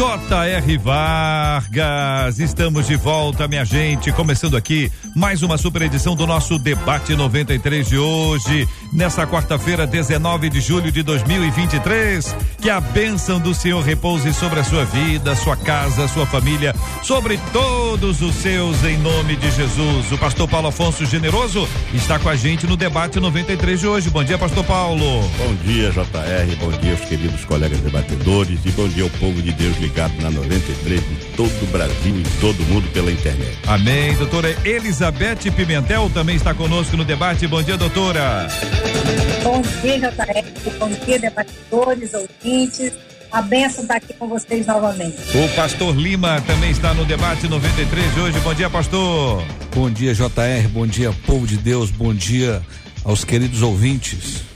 J.R. Vargas. Estamos de volta, minha gente. Começando aqui mais uma super edição do nosso Debate 93 de hoje, nessa quarta-feira, 19 de julho de 2023. Que a bênção do Senhor repouse sobre a sua vida, sua casa, sua família, sobre todos os seus, em nome de Jesus. O pastor Paulo Afonso Generoso está com a gente no Debate 93 de hoje. Bom dia, pastor Paulo. Bom dia, JR. Bom dia, os queridos colegas debatedores. E bom dia ao povo de Deus ligado na 93 de todo o Brasil e todo mundo pela internet. Amém. Doutora Elizabeth Pimentel também está conosco no debate. Bom dia, doutora. Bom dia, JR. Bom dia, debatedores, ouvintes. A benção está aqui com vocês novamente. O pastor Lima também está no debate 93 de hoje. Bom dia, pastor. Bom dia, JR. Bom dia, povo de Deus. Bom dia aos queridos ouvintes.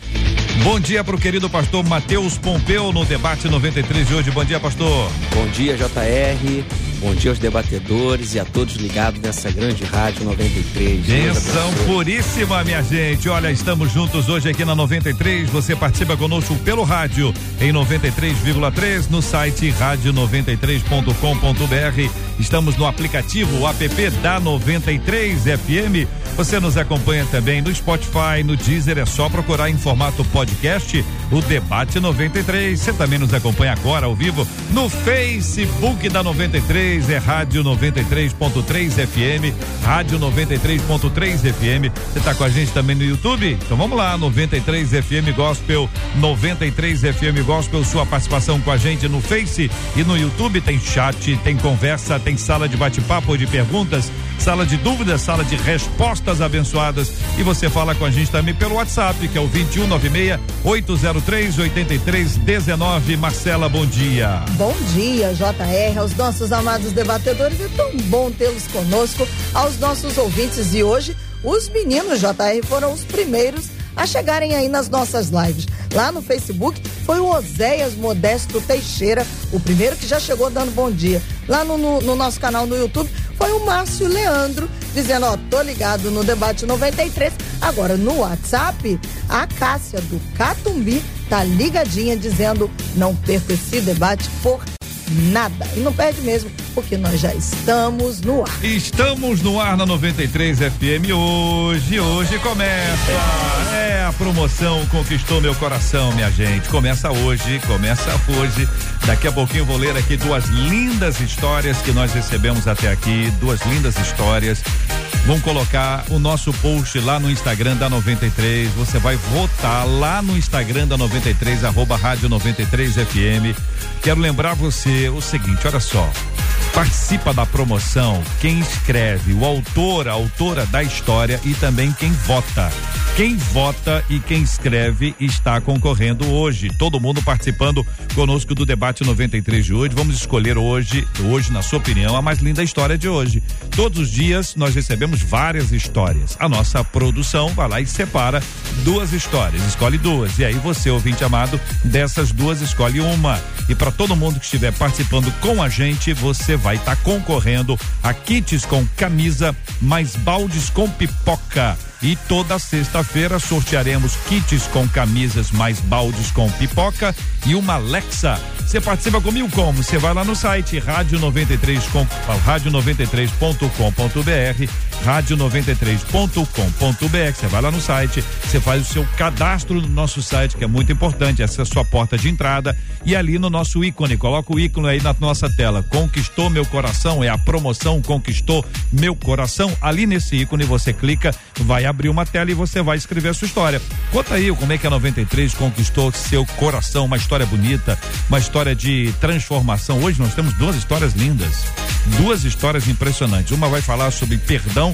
Bom dia para o querido pastor Matheus Pompeu no debate 93 de hoje. Bom dia, pastor. Bom dia, JR. Bom dia aos debatedores e a todos ligados nessa grande rádio 93. Benção puríssima, minha gente. Olha, estamos juntos hoje aqui na 93. Você participa conosco pelo rádio em 93,3 no site rádio93.com.br. Estamos no aplicativo o app da 93 FM. Você nos acompanha também no Spotify, no Deezer, é só procurar em formato podcast o Debate 93. Você também nos acompanha agora ao vivo no Facebook da 93, é Rádio 93.3 FM, Rádio 93.3 FM. Você está com a gente também no YouTube? Então vamos lá, 93 FM Gospel, 93 FM Gospel, sua participação com a gente no Face e no YouTube tem chat, tem conversa, tem sala de bate-papo de perguntas, sala de dúvidas, sala de respostas abençoadas e você fala com a gente também pelo WhatsApp, que é o 2196 803 8319. Marcela, bom dia. Bom dia, JR, aos nossos amados debatedores. É tão bom tê-los conosco, aos nossos ouvintes. E hoje, os meninos JR foram os primeiros a chegarem aí nas nossas lives. Lá no Facebook foi o Oséias Modesto Teixeira, o primeiro que já chegou dando bom dia. Lá no, no, no nosso canal no YouTube foi o Márcio Leandro, dizendo, ó, tô ligado no debate 93. Agora no WhatsApp, a Cássia do Catumbi tá ligadinha dizendo, não perca esse debate por nada. E não perde mesmo, porque nós já estamos no ar. Estamos no ar na 93 FM hoje. Hoje começa. É a promoção Conquistou Meu Coração, minha gente. Começa hoje, começa hoje. Daqui a pouquinho vou ler aqui duas lindas histórias que nós recebemos até aqui. Duas lindas histórias. Vamos colocar o nosso post lá no Instagram da 93. Você vai votar lá no Instagram da 93, arroba rádio 93 FM. Quero lembrar você o seguinte, olha só. Participa da promoção quem escreve, o autor, a autora da história e também quem vota. Quem vota e quem escreve está concorrendo hoje. Todo mundo participando conosco do debate 93 de hoje. Vamos escolher hoje, hoje, na sua opinião, a mais linda história de hoje. Todos os dias nós recebemos temos várias histórias. A nossa produção vai lá e separa duas histórias, escolhe duas. E aí você, ouvinte amado, dessas duas escolhe uma. E para todo mundo que estiver participando com a gente, você vai estar tá concorrendo a kits com camisa, mais baldes com pipoca. E toda sexta-feira sortearemos kits com camisas, mais baldes com pipoca e uma Alexa. Você participa comigo como? Você vai lá no site rádio93.com.br, rádio93.com.br. Você vai lá no site, você faz o seu cadastro no nosso site, que é muito importante, essa é a sua porta de entrada. E ali no nosso ícone, coloca o ícone aí na nossa tela. Conquistou meu coração, é a promoção Conquistou meu coração. Ali nesse ícone você clica, vai abrir uma tela e você vai escrever a sua história. Conta aí como é que a 93 conquistou seu coração, uma história bonita, uma história de transformação. Hoje nós temos duas histórias lindas, duas histórias impressionantes. Uma vai falar sobre perdão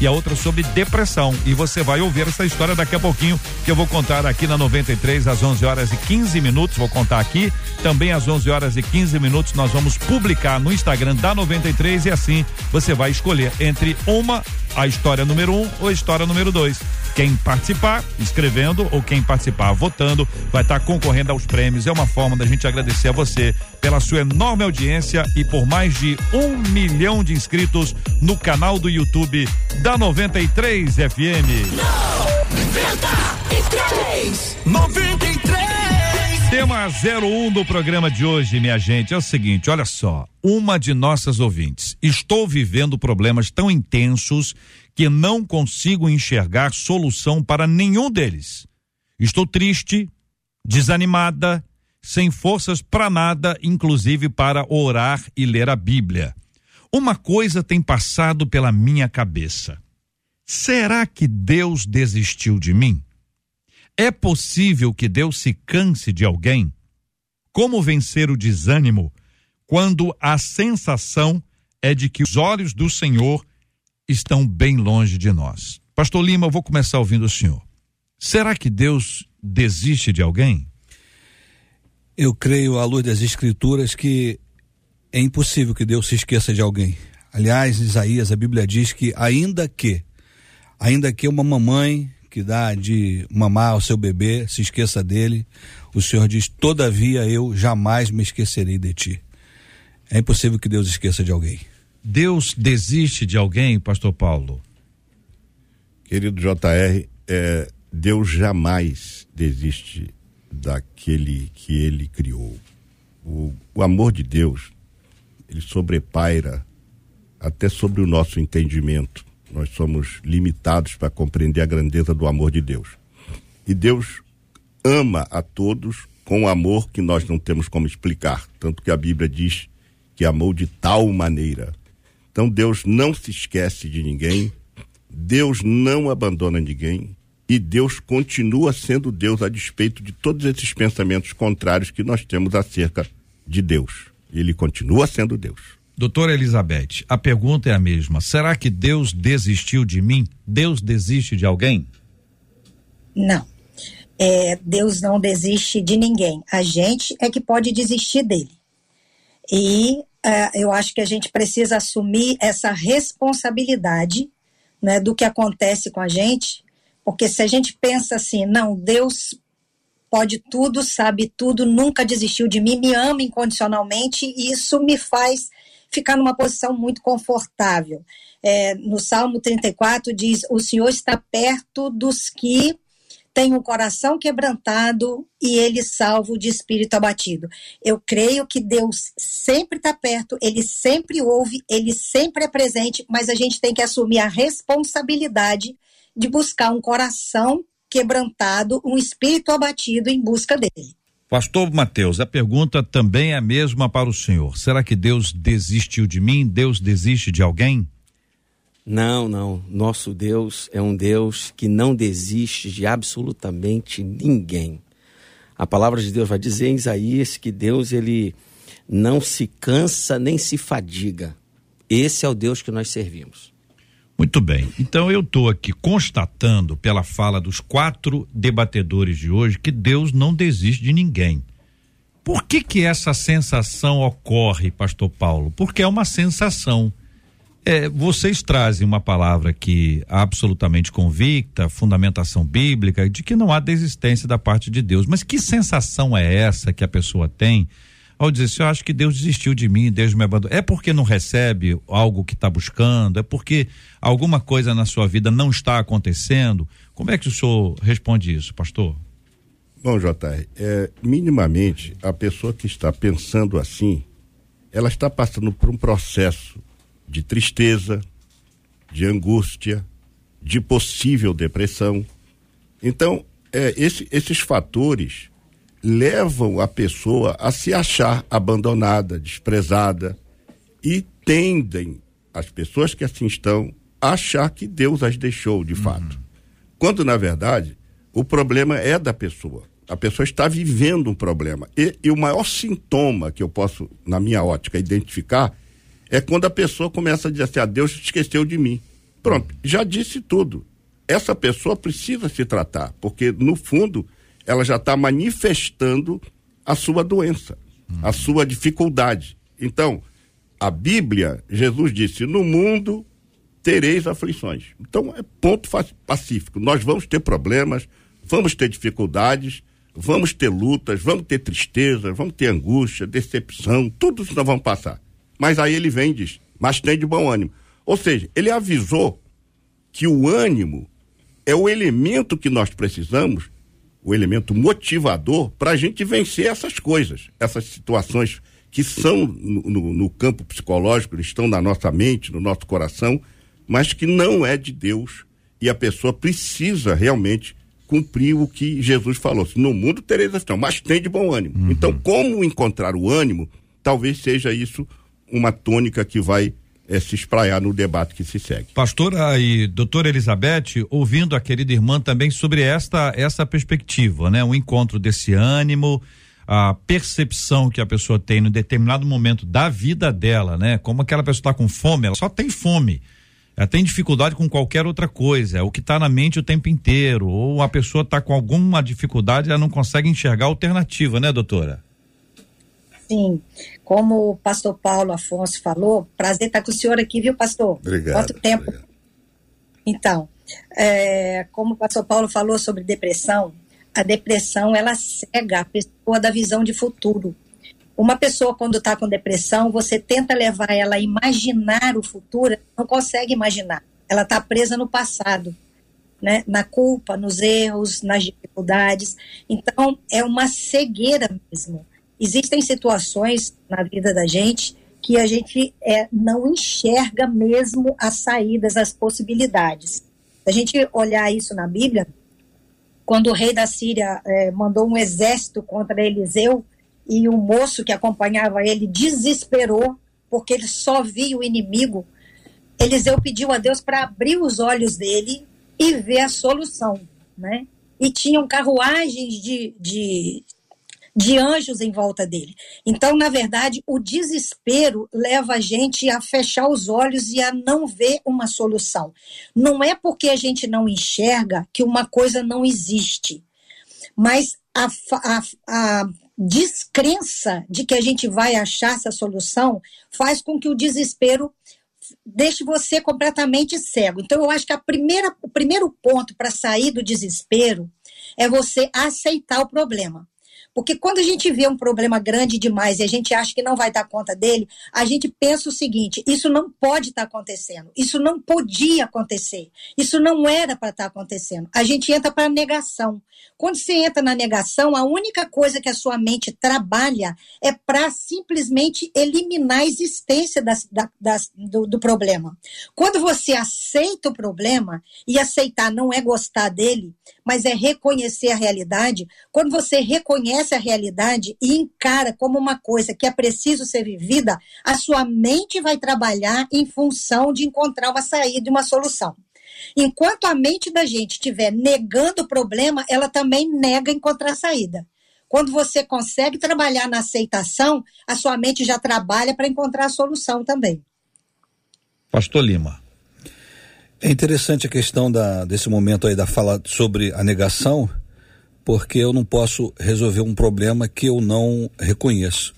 e a outra sobre depressão. E você vai ouvir essa história daqui a pouquinho, que eu vou contar aqui na 93 às 11 horas e 15 minutos. Vou contar aqui. Também às 11 horas e 15 minutos nós vamos publicar no Instagram da 93 e assim você vai escolher entre uma a história número um ou a história número dois. Quem participar escrevendo ou quem participar votando vai estar concorrendo aos prêmios. É uma forma da gente agradecer a você pela sua enorme audiência e por mais de um milhão de inscritos no canal do YouTube da 93 FM. 93! 93! Tema 01 do programa de hoje, minha gente, é o seguinte: olha só. Uma de nossas ouvintes. Estou vivendo problemas tão intensos que não consigo enxergar solução para nenhum deles. Estou triste, desanimada, sem forças para nada, inclusive para orar e ler a Bíblia. Uma coisa tem passado pela minha cabeça. Será que Deus desistiu de mim? É possível que Deus se canse de alguém? Como vencer o desânimo quando a sensação é de que os olhos do Senhor estão bem longe de nós? Pastor Lima, eu vou começar ouvindo o senhor. Será que Deus desiste de alguém? Eu creio, à luz das Escrituras, que é impossível que Deus se esqueça de alguém. Aliás, Isaías, a Bíblia diz que ainda que, ainda que uma mamãe que dá de mamar ao seu bebê, se esqueça dele. O Senhor diz: Todavia eu jamais me esquecerei de ti. É impossível que Deus esqueça de alguém. Deus desiste de alguém, Pastor Paulo? Querido JR, é, Deus jamais desiste daquele que ele criou. O, o amor de Deus, ele sobrepaira até sobre o nosso entendimento. Nós somos limitados para compreender a grandeza do amor de Deus. E Deus ama a todos com um amor que nós não temos como explicar, tanto que a Bíblia diz que amou de tal maneira. Então Deus não se esquece de ninguém, Deus não abandona ninguém e Deus continua sendo Deus a despeito de todos esses pensamentos contrários que nós temos acerca de Deus. Ele continua sendo Deus. Doutora Elizabeth, a pergunta é a mesma. Será que Deus desistiu de mim? Deus desiste de alguém? Não. É, Deus não desiste de ninguém. A gente é que pode desistir dele. E uh, eu acho que a gente precisa assumir essa responsabilidade né, do que acontece com a gente, porque se a gente pensa assim, não, Deus pode tudo, sabe tudo, nunca desistiu de mim, me ama incondicionalmente, e isso me faz ficar numa posição muito confortável. É, no Salmo 34 diz: O Senhor está perto dos que têm o coração quebrantado e ele salvo de espírito abatido. Eu creio que Deus sempre está perto, ele sempre ouve, ele sempre é presente, mas a gente tem que assumir a responsabilidade de buscar um coração quebrantado, um espírito abatido em busca dele. Pastor Mateus, a pergunta também é a mesma para o senhor. Será que Deus desistiu de mim? Deus desiste de alguém? Não, não. Nosso Deus é um Deus que não desiste de absolutamente ninguém. A palavra de Deus vai dizer em Isaías que Deus ele não se cansa nem se fadiga. Esse é o Deus que nós servimos. Muito bem. Então eu estou aqui constatando pela fala dos quatro debatedores de hoje que Deus não desiste de ninguém. Por que que essa sensação ocorre, Pastor Paulo? Porque é uma sensação. É, vocês trazem uma palavra que absolutamente convicta, fundamentação bíblica, de que não há desistência da parte de Deus. Mas que sensação é essa que a pessoa tem ao dizer assim, eu acho que Deus desistiu de mim, Deus me abandonou. É porque não recebe algo que está buscando? É porque alguma coisa na sua vida não está acontecendo? Como é que o senhor responde isso, pastor? Bom, JR, é, minimamente a pessoa que está pensando assim, ela está passando por um processo de tristeza, de angústia, de possível depressão. Então, é, esse, esses fatores levam a pessoa a se achar abandonada, desprezada e tendem as pessoas que assim estão a achar que Deus as deixou de fato. Uhum. Quando na verdade o problema é da pessoa. A pessoa está vivendo um problema. E, e o maior sintoma que eu posso, na minha ótica, identificar é quando a pessoa começa a dizer assim: ah, Deus esqueceu de mim. Pronto, já disse tudo. Essa pessoa precisa se tratar, porque no fundo ela já está manifestando a sua doença, a sua dificuldade. Então, a Bíblia, Jesus disse: no mundo tereis aflições. Então, é ponto pacífico. Nós vamos ter problemas, vamos ter dificuldades, vamos ter lutas, vamos ter tristeza, vamos ter angústia, decepção, tudo isso nós vamos passar. Mas aí ele vem e diz: mas tem de bom ânimo. Ou seja, ele avisou que o ânimo é o elemento que nós precisamos, o elemento motivador para a gente vencer essas coisas, essas situações que são no, no, no campo psicológico, estão na nossa mente, no nosso coração, mas que não é de Deus e a pessoa precisa realmente cumprir o que Jesus falou. No mundo tereis aflição, mas tem de bom ânimo. Uhum. Então, como encontrar o ânimo, talvez seja isso uma tônica que vai é, se espraiar no debate que se segue. Pastora e doutora Elizabeth, ouvindo a querida irmã também sobre esta essa perspectiva, né? O encontro desse ânimo, a percepção que a pessoa tem no determinado momento da vida dela, né? Como aquela pessoa está com fome, ela só tem fome. Ela tem dificuldade com qualquer outra coisa, é o que está na mente o tempo inteiro. Ou a pessoa está com alguma dificuldade, ela não consegue enxergar alternativa, né, doutora? Sim, como o pastor Paulo Afonso falou, prazer estar com o senhor aqui, viu, pastor? Obrigado. Quanto tempo? Obrigado. Então, é, como o pastor Paulo falou sobre depressão, a depressão ela cega a pessoa da visão de futuro. Uma pessoa, quando está com depressão, você tenta levar ela a imaginar o futuro, não consegue imaginar. Ela está presa no passado, né? na culpa, nos erros, nas dificuldades. Então, é uma cegueira mesmo. Existem situações na vida da gente que a gente é, não enxerga mesmo as saídas, as possibilidades. A gente olhar isso na Bíblia, quando o rei da Síria é, mandou um exército contra Eliseu, e o moço que acompanhava ele desesperou, porque ele só via o inimigo. Eliseu pediu a Deus para abrir os olhos dele e ver a solução, né? E tinham carruagens de, de, de anjos em volta dele. Então, na verdade, o desespero leva a gente a fechar os olhos e a não ver uma solução. Não é porque a gente não enxerga que uma coisa não existe, mas a, a, a descrença de que a gente vai achar essa solução faz com que o desespero deixe você completamente cego. Então, eu acho que a primeira, o primeiro ponto para sair do desespero é você aceitar o problema. Porque quando a gente vê um problema grande demais e a gente acha que não vai dar conta dele, a gente pensa o seguinte: isso não pode estar tá acontecendo, isso não podia acontecer, isso não era para estar tá acontecendo. A gente entra para a negação. Quando você entra na negação, a única coisa que a sua mente trabalha é para simplesmente eliminar a existência das, das, do, do problema. Quando você aceita o problema, e aceitar não é gostar dele, mas é reconhecer a realidade, quando você reconhece a realidade e encara como uma coisa que é preciso ser vivida, a sua mente vai trabalhar em função de encontrar uma saída e uma solução. Enquanto a mente da gente estiver negando o problema, ela também nega encontrar saída. Quando você consegue trabalhar na aceitação, a sua mente já trabalha para encontrar a solução também. Pastor Lima. É interessante a questão da, desse momento aí da fala sobre a negação, porque eu não posso resolver um problema que eu não reconheço.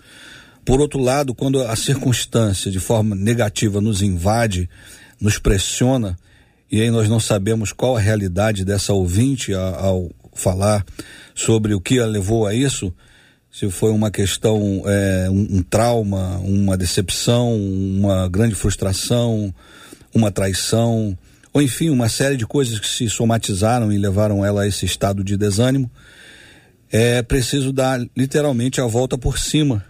Por outro lado, quando a circunstância de forma negativa nos invade, nos pressiona, e aí nós não sabemos qual a realidade dessa ouvinte ao, falar sobre o que a levou a isso, se foi uma questão, é, um, um trauma, uma decepção, uma grande frustração, uma traição, ou enfim, uma série de coisas que se somatizaram e levaram ela a esse estado de desânimo, é preciso dar literalmente a volta por cima.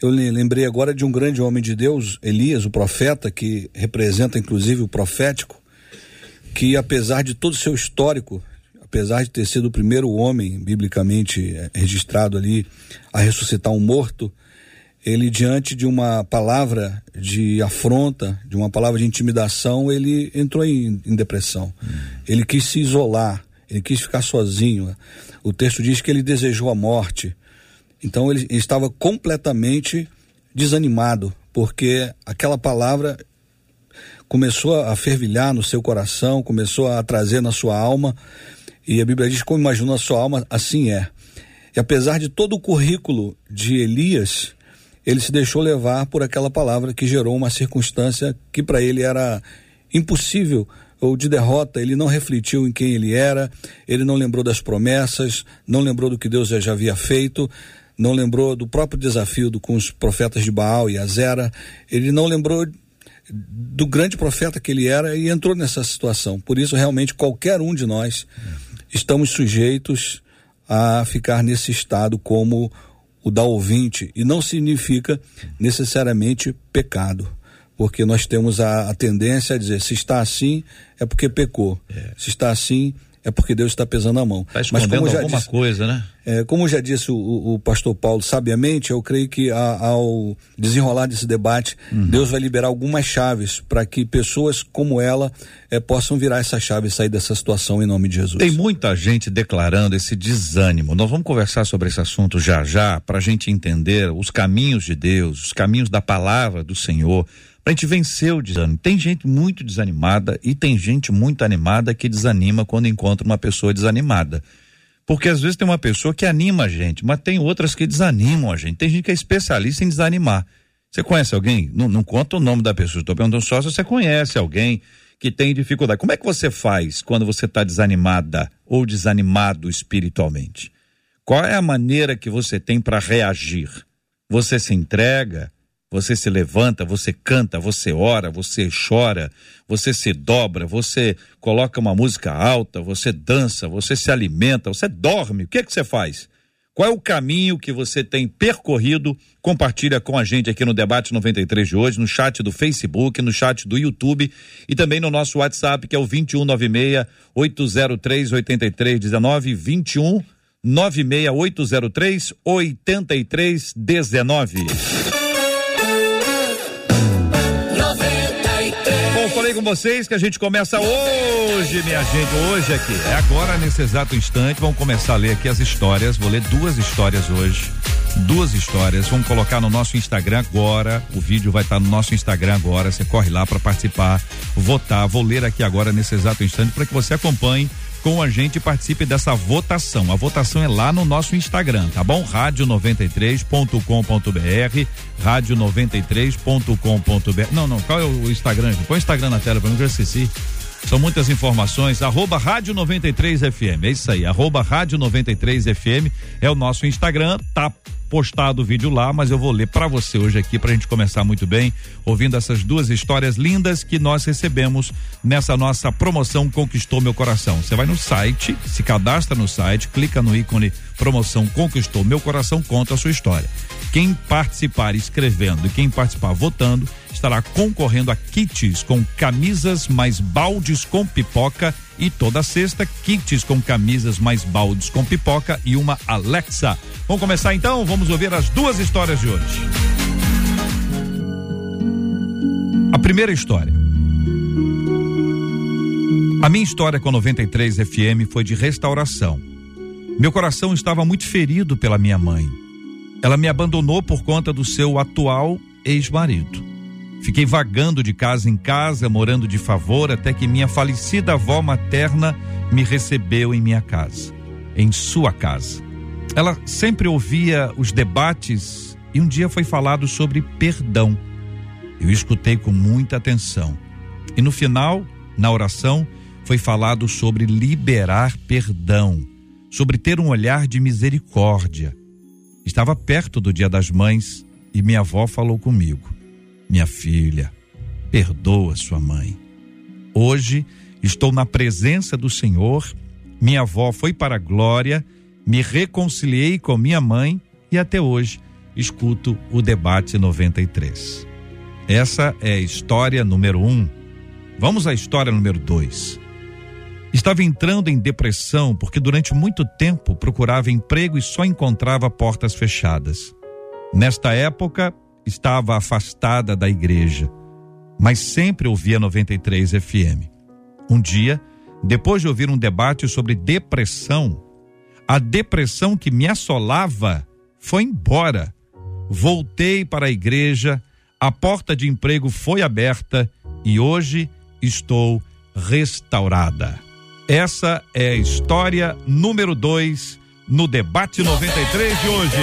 Eu lembrei agora de um grande homem de Deus, Elias, o profeta, que representa inclusive o profético, que apesar de todo o seu histórico, apesar de ter sido o primeiro homem biblicamente é, registrado ali a ressuscitar um morto, ele diante de uma palavra de afronta, de uma palavra de intimidação, ele entrou em, em depressão. Hum. Ele quis se isolar, ele quis ficar sozinho. O texto diz que ele desejou a morte. Então ele, estava completamente desanimado, porque aquela palavra começou a fervilhar no seu coração, começou a trazer na sua alma, e a Bíblia diz: como imaginou a sua alma, assim é. E apesar de todo o currículo de Elias, ele se deixou levar por aquela palavra que gerou uma circunstância que para ele era impossível ou de derrota, ele não refletiu em quem ele era, ele não lembrou das promessas, não lembrou do que Deus já havia feito, não lembrou do próprio desafio do, com os profetas de Baal e Azera, ele não lembrou do grande profeta que ele era e entrou nessa situação. Por isso, realmente, qualquer um de nós estamos sujeitos a ficar nesse estado como o da ouvinte, e não significa necessariamente pecado porque nós temos a, a, tendência a dizer se está assim é porque pecou, é. se está assim é porque Deus está pesando a mão. Está escondendo Mas como alguma disse, coisa, né? É, como já disse o, o, pastor Paulo sabiamente, eu creio que a, ao desenrolar desse debate, uhum. Deus vai liberar algumas chaves para que pessoas como ela é, possam virar essa chave e sair dessa situação em nome de Jesus. Tem muita gente declarando esse desânimo. Nós vamos conversar sobre esse assunto já já, para a gente entender os caminhos de Deus, os caminhos da palavra do Senhor a gente vencer o desânimo. Tem gente muito desanimada e tem gente muito animada que desanima quando encontra uma pessoa desanimada. Porque às vezes tem uma pessoa que anima a gente, mas tem outras que desanimam a gente. Tem gente que é especialista em desanimar. Você conhece alguém? Não, não conta o nome da pessoa, estou perguntando só se você conhece alguém que tem dificuldade. Como é que você faz quando você está desanimada ou desanimado espiritualmente? Qual é a maneira que você tem para reagir? Você se entrega? Você se levanta, você canta, você ora, você chora, você se dobra, você coloca uma música alta, você dança, você se alimenta, você dorme. O que é que você faz? Qual é o caminho que você tem percorrido? Compartilha com a gente aqui no Debate 93 de hoje, no chat do Facebook, no chat do YouTube e também no nosso WhatsApp, que é o 2196 803 8319 21 96803 8319. Com vocês que a gente começa hoje, minha gente, hoje aqui. É agora, nesse exato instante, vamos começar a ler aqui as histórias. Vou ler duas histórias hoje. Duas histórias. Vamos colocar no nosso Instagram agora. O vídeo vai estar no nosso Instagram agora. Você corre lá para participar, votar. Vou ler aqui agora, nesse exato instante, para que você acompanhe com a gente e participe dessa votação. A votação é lá no nosso Instagram, tá bom? rádio93.com.br, rádio93.com.br. Não, não, qual é o Instagram? Põe o Instagram na tela para eu esqueci. São muitas informações. Arroba Rádio 93 FM. É isso aí. Arroba Rádio 93 FM é o nosso Instagram. Tá postado o vídeo lá, mas eu vou ler para você hoje aqui para a gente começar muito bem, ouvindo essas duas histórias lindas que nós recebemos nessa nossa promoção Conquistou Meu Coração. Você vai no site, se cadastra no site, clica no ícone promoção Conquistou Meu Coração, conta a sua história. Quem participar escrevendo e quem participar votando estará concorrendo a kits com camisas mais baldes com pipoca e toda sexta kits com camisas mais baldes com pipoca e uma Alexa. Vamos começar então? Vamos ouvir as duas histórias de hoje. A primeira história. A minha história com 93 FM foi de restauração. Meu coração estava muito ferido pela minha mãe. Ela me abandonou por conta do seu atual ex-marido. Fiquei vagando de casa em casa, morando de favor, até que minha falecida avó materna me recebeu em minha casa, em sua casa. Ela sempre ouvia os debates e um dia foi falado sobre perdão. Eu escutei com muita atenção. E no final, na oração, foi falado sobre liberar perdão, sobre ter um olhar de misericórdia. Estava perto do Dia das Mães e minha avó falou comigo. Minha filha, perdoa sua mãe. Hoje estou na presença do Senhor, minha avó foi para a glória, me reconciliei com minha mãe e até hoje escuto o debate 93. Essa é a história número um. Vamos à história número dois. Estava entrando em depressão porque durante muito tempo procurava emprego e só encontrava portas fechadas. Nesta época, estava afastada da igreja, mas sempre ouvia 93 FM. Um dia, depois de ouvir um debate sobre depressão, a depressão que me assolava foi embora. Voltei para a igreja, A porta de emprego foi aberta e hoje estou restaurada. Essa é a história número 2 no debate 93 de hoje.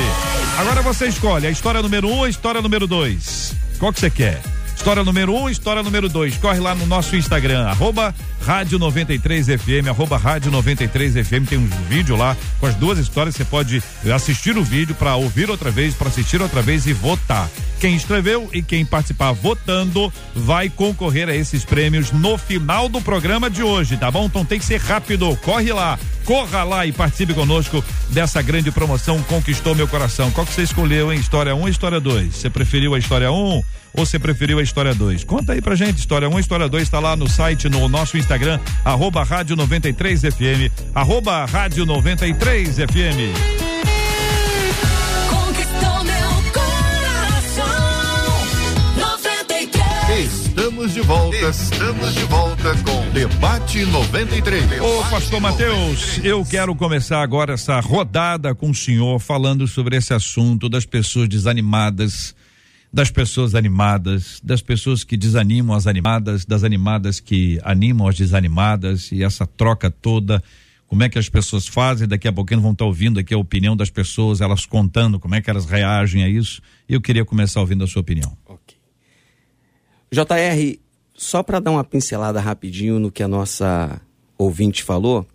Agora você escolhe a história número 1 um, ou a história número 2. Qual que você quer? História número 1, um, história número 2. Corre lá no nosso Instagram, arroba Rádio 93 FM, arroba Rádio 93 FM. Tem um vídeo lá com as duas histórias. Você pode assistir o vídeo para ouvir outra vez, para assistir outra vez e votar. Quem escreveu e quem participar votando vai concorrer a esses prêmios no final do programa de hoje, tá bom? Então tem que ser rápido. Corre lá, corra lá e participe conosco dessa grande promoção Conquistou Meu Coração. Qual que você escolheu, hein? História 1 um, ou história 2? Você preferiu a história 1 um, ou você preferiu a história 2? Conta aí pra gente. História 1 um, história 2 está lá no site, no nosso Instagram, arroba Rádio 93 FM, arroba Rádio 93 FM. Estamos de volta, estamos de volta com Debate 93. Ô, Pastor Mateus, eu quero começar agora essa rodada com o senhor falando sobre esse assunto das pessoas desanimadas, das pessoas animadas, das pessoas que desanimam as animadas, das animadas que animam as desanimadas e essa troca toda. Como é que as pessoas fazem? Daqui a pouquinho vão estar ouvindo aqui a opinião das pessoas, elas contando como é que elas reagem a isso. Eu queria começar ouvindo a sua opinião. Ok. JR, só para dar uma pincelada rapidinho no que a nossa ouvinte falou,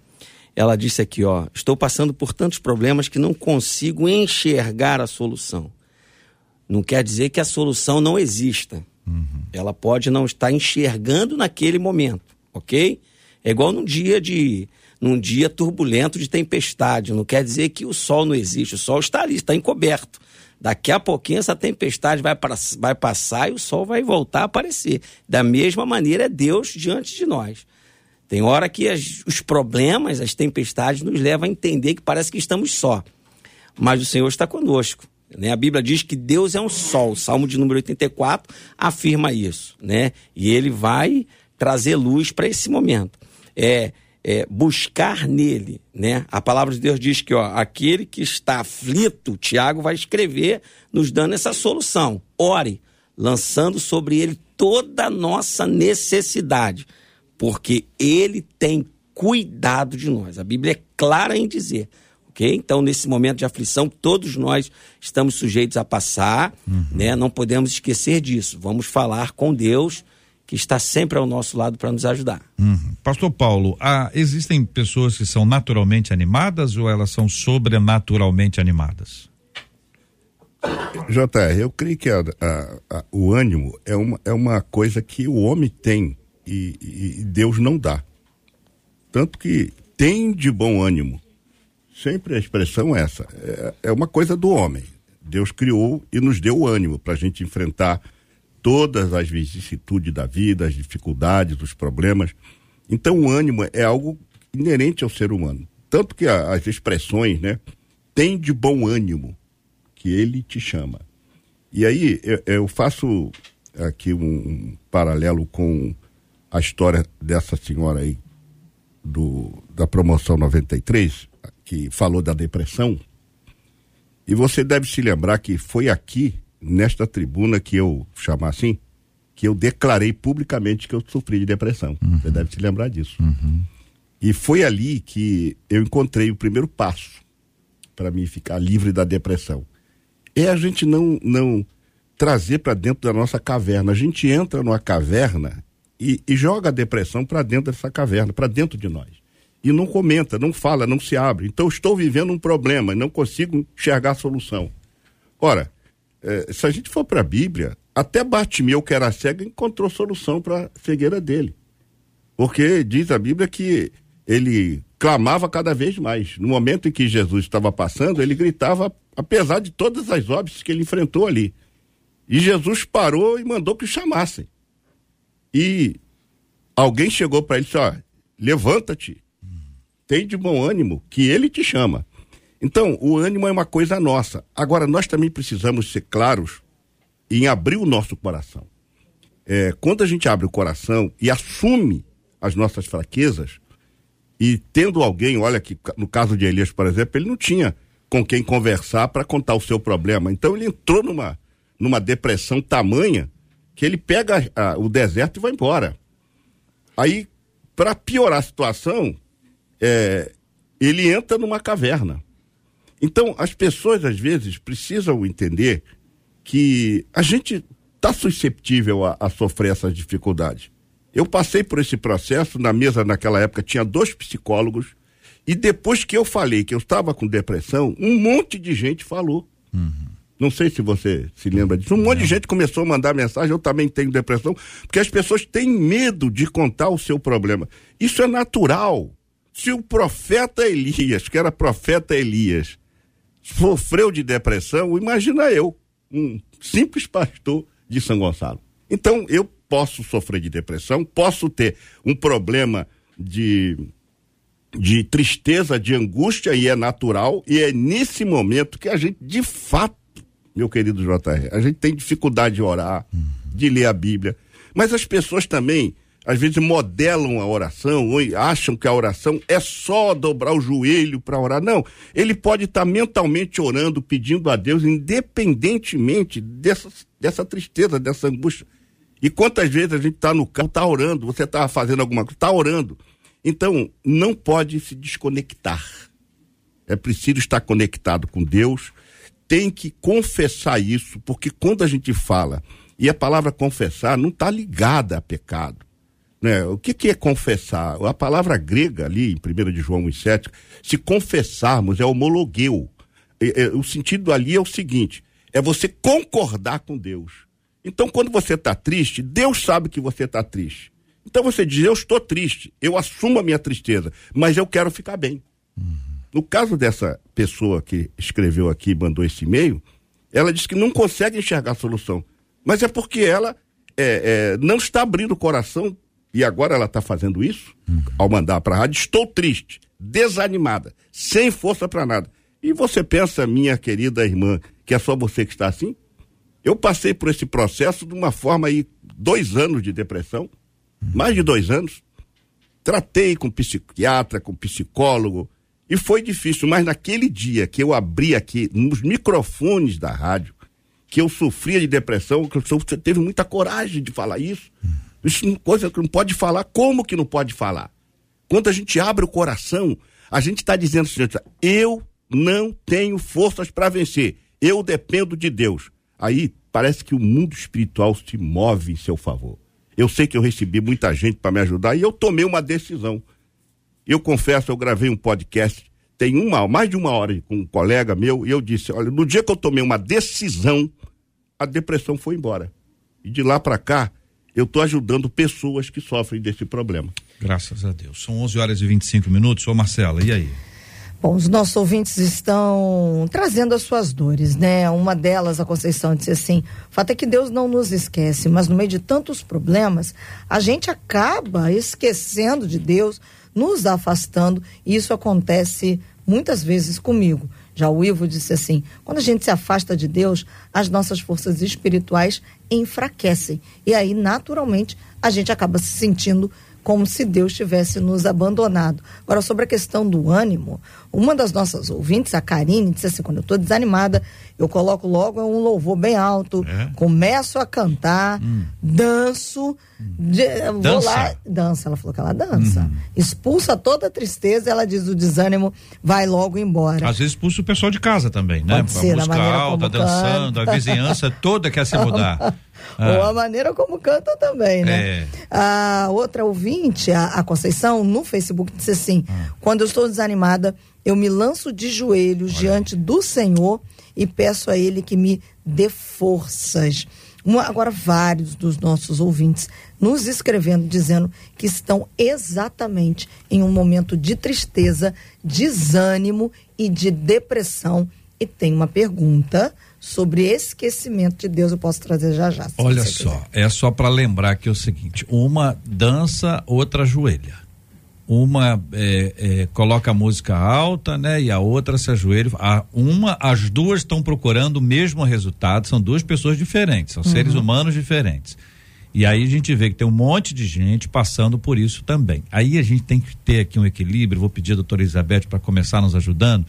ela disse aqui, ó, estou passando por tantos problemas que não consigo enxergar a solução. Não quer dizer que a solução não exista. Uhum. Ela pode não estar enxergando naquele momento, ok? É igual num dia de num dia turbulento de tempestade. Não quer dizer que o sol não existe. O sol está ali, está encoberto. Daqui a pouquinho essa tempestade vai, pra, vai passar e o sol vai voltar a aparecer. Da mesma maneira é Deus diante de nós. Tem hora que as, os problemas, as tempestades nos levam a entender que parece que estamos só. Mas o Senhor está conosco. Né? A Bíblia diz que Deus é um sol. O Salmo de número 84 afirma isso. Né? E ele vai trazer luz para esse momento. É, é, buscar nele, né? A palavra de Deus diz que, ó, aquele que está aflito, Tiago vai escrever, nos dando essa solução. Ore, lançando sobre ele toda a nossa necessidade, porque ele tem cuidado de nós. A Bíblia é clara em dizer, ok? Então, nesse momento de aflição, todos nós estamos sujeitos a passar, uhum. né? Não podemos esquecer disso. Vamos falar com Deus que está sempre ao nosso lado para nos ajudar. Uhum. Pastor Paulo, há, existem pessoas que são naturalmente animadas ou elas são sobrenaturalmente animadas? JR, eu creio que a, a, a, o ânimo é uma, é uma coisa que o homem tem e, e Deus não dá. Tanto que tem de bom ânimo. Sempre a expressão é essa. É, é uma coisa do homem. Deus criou e nos deu ânimo para a gente enfrentar todas as vicissitudes da vida, as dificuldades, os problemas. Então, o ânimo é algo inerente ao ser humano. Tanto que a, as expressões, né? Tem de bom ânimo, que ele te chama. E aí, eu, eu faço aqui um, um, paralelo com a história dessa senhora aí, do, da promoção 93, que falou da depressão. E você deve se lembrar que foi aqui nesta tribuna que eu chamar assim, que eu declarei publicamente que eu sofri de depressão. Uhum. Você deve se lembrar disso. Uhum. E foi ali que eu encontrei o primeiro passo para mim ficar livre da depressão. É a gente não não trazer para dentro da nossa caverna. A gente entra numa caverna e, e joga a depressão para dentro dessa caverna, para dentro de nós. E não comenta, não fala, não se abre. Então estou vivendo um problema e não consigo enxergar a solução. Ora, é, se a gente for para a Bíblia, até Bartimeu, que era cego, encontrou solução para a cegueira dele. Porque diz a Bíblia que ele clamava cada vez mais. No momento em que Jesus estava passando, ele gritava, apesar de todas as óbices que ele enfrentou ali. E Jesus parou e mandou que o chamassem. E alguém chegou para ele e disse: ó, levanta-te, tem de bom ânimo, que ele te chama. Então, o ânimo é uma coisa nossa. Agora, nós também precisamos ser claros em abrir o nosso coração. É, quando a gente abre o coração e assume as nossas fraquezas, e tendo alguém, olha que no caso de Elias, por exemplo, ele não tinha com quem conversar para contar o seu problema. Então ele entrou numa, numa depressão tamanha que ele pega a, o deserto e vai embora. Aí, para piorar a situação, é, ele entra numa caverna. Então, as pessoas, às vezes, precisam entender que a gente está susceptível a, a sofrer essas dificuldades. Eu passei por esse processo, na mesa naquela época tinha dois psicólogos, e depois que eu falei que eu estava com depressão, um monte de gente falou. Uhum. Não sei se você se lembra disso. Um monte de gente começou a mandar mensagem, eu também tenho depressão, porque as pessoas têm medo de contar o seu problema. Isso é natural. Se o profeta Elias, que era profeta Elias, sofreu de depressão, imagina eu, um simples pastor de São Gonçalo. Então, eu posso sofrer de depressão, posso ter um problema de, de tristeza, de angústia, e é natural, e é nesse momento que a gente, de fato, meu querido JR, a gente tem dificuldade de orar, de ler a Bíblia, mas as pessoas também, às vezes, modelam a oração, ou acham que a oração é só dobrar o joelho para orar. Não, ele pode estar tá mentalmente orando, pedindo a Deus, independentemente dessa, dessa tristeza, dessa angústia. E quantas vezes a gente está no carro, está orando, você está fazendo alguma coisa, está orando. Então, não pode se desconectar. É preciso estar conectado com Deus, tem que confessar isso, porque quando a gente fala, e a palavra confessar não está ligada a pecado. Né? O que, que é confessar? A palavra grega ali, em 1 de João 1,7, se confessarmos, é homologueu. É, é, o sentido ali é o seguinte: é você concordar com Deus. Então, quando você está triste, Deus sabe que você está triste. Então você diz: Eu estou triste, eu assumo a minha tristeza, mas eu quero ficar bem. No caso dessa pessoa que escreveu aqui mandou esse e-mail, ela disse que não consegue enxergar a solução. Mas é porque ela é, é, não está abrindo o coração, e agora ela está fazendo isso, ao mandar para a rádio: Estou triste, desanimada, sem força para nada. E você pensa, minha querida irmã, que é só você que está assim? Eu passei por esse processo de uma forma aí, dois anos de depressão, mais de dois anos. Tratei com psiquiatra, com psicólogo, e foi difícil, mas naquele dia que eu abri aqui, nos microfones da rádio, que eu sofria de depressão, que você teve muita coragem de falar isso. Isso é coisa que não pode falar. Como que não pode falar? Quando a gente abre o coração, a gente está dizendo assim, eu não tenho forças para vencer. Eu dependo de Deus. Aí parece que o mundo espiritual se move em seu favor. Eu sei que eu recebi muita gente para me ajudar e eu tomei uma decisão. Eu confesso, eu gravei um podcast, tem uma, mais de uma hora com um colega meu, e eu disse: olha, no dia que eu tomei uma decisão, a depressão foi embora. E de lá para cá, eu estou ajudando pessoas que sofrem desse problema. Graças a Deus. São 11 horas e 25 minutos. Ô Marcela, e aí? Bom, os nossos ouvintes estão trazendo as suas dores, né? Uma delas, a Conceição, disse assim: o fato é que Deus não nos esquece, mas no meio de tantos problemas, a gente acaba esquecendo de Deus, nos afastando, e isso acontece muitas vezes comigo. Já o Ivo disse assim: quando a gente se afasta de Deus, as nossas forças espirituais enfraquecem. E aí, naturalmente, a gente acaba se sentindo como se Deus tivesse nos abandonado. Agora, sobre a questão do ânimo, uma das nossas ouvintes, a Karine, disse assim: quando eu estou desanimada, eu coloco logo um louvor bem alto, é? começo a cantar, hum. danço, de, vou dança. lá, dança. Ela falou que ela dança. Hum. Expulsa toda a tristeza, ela diz: o desânimo vai logo embora. Às vezes expulsa o pessoal de casa também, né? Pode ser, a música alta, dançando, a vizinhança toda quer se mudar. Ah. Ou a maneira como canta também, né? É. A outra ouvinte, a, a, Conceição, no Facebook, disse assim: ah. quando eu estou desanimada, eu me lanço de joelhos Olha diante do Senhor e peço a Ele que me dê forças. Uma, agora, vários dos nossos ouvintes nos escrevendo, dizendo que estão exatamente em um momento de tristeza, desânimo e de depressão. E tem uma pergunta sobre esquecimento de Deus, eu posso trazer já já. Olha só, quiser. é só para lembrar que é o seguinte: uma dança, outra ajoelha. Uma é, é, coloca a música alta, né? E a outra se ajoelha. A, uma, as duas estão procurando o mesmo resultado. São duas pessoas diferentes, são uhum. seres humanos diferentes. E aí a gente vê que tem um monte de gente passando por isso também. Aí a gente tem que ter aqui um equilíbrio. Vou pedir a doutora Elizabeth para começar nos ajudando,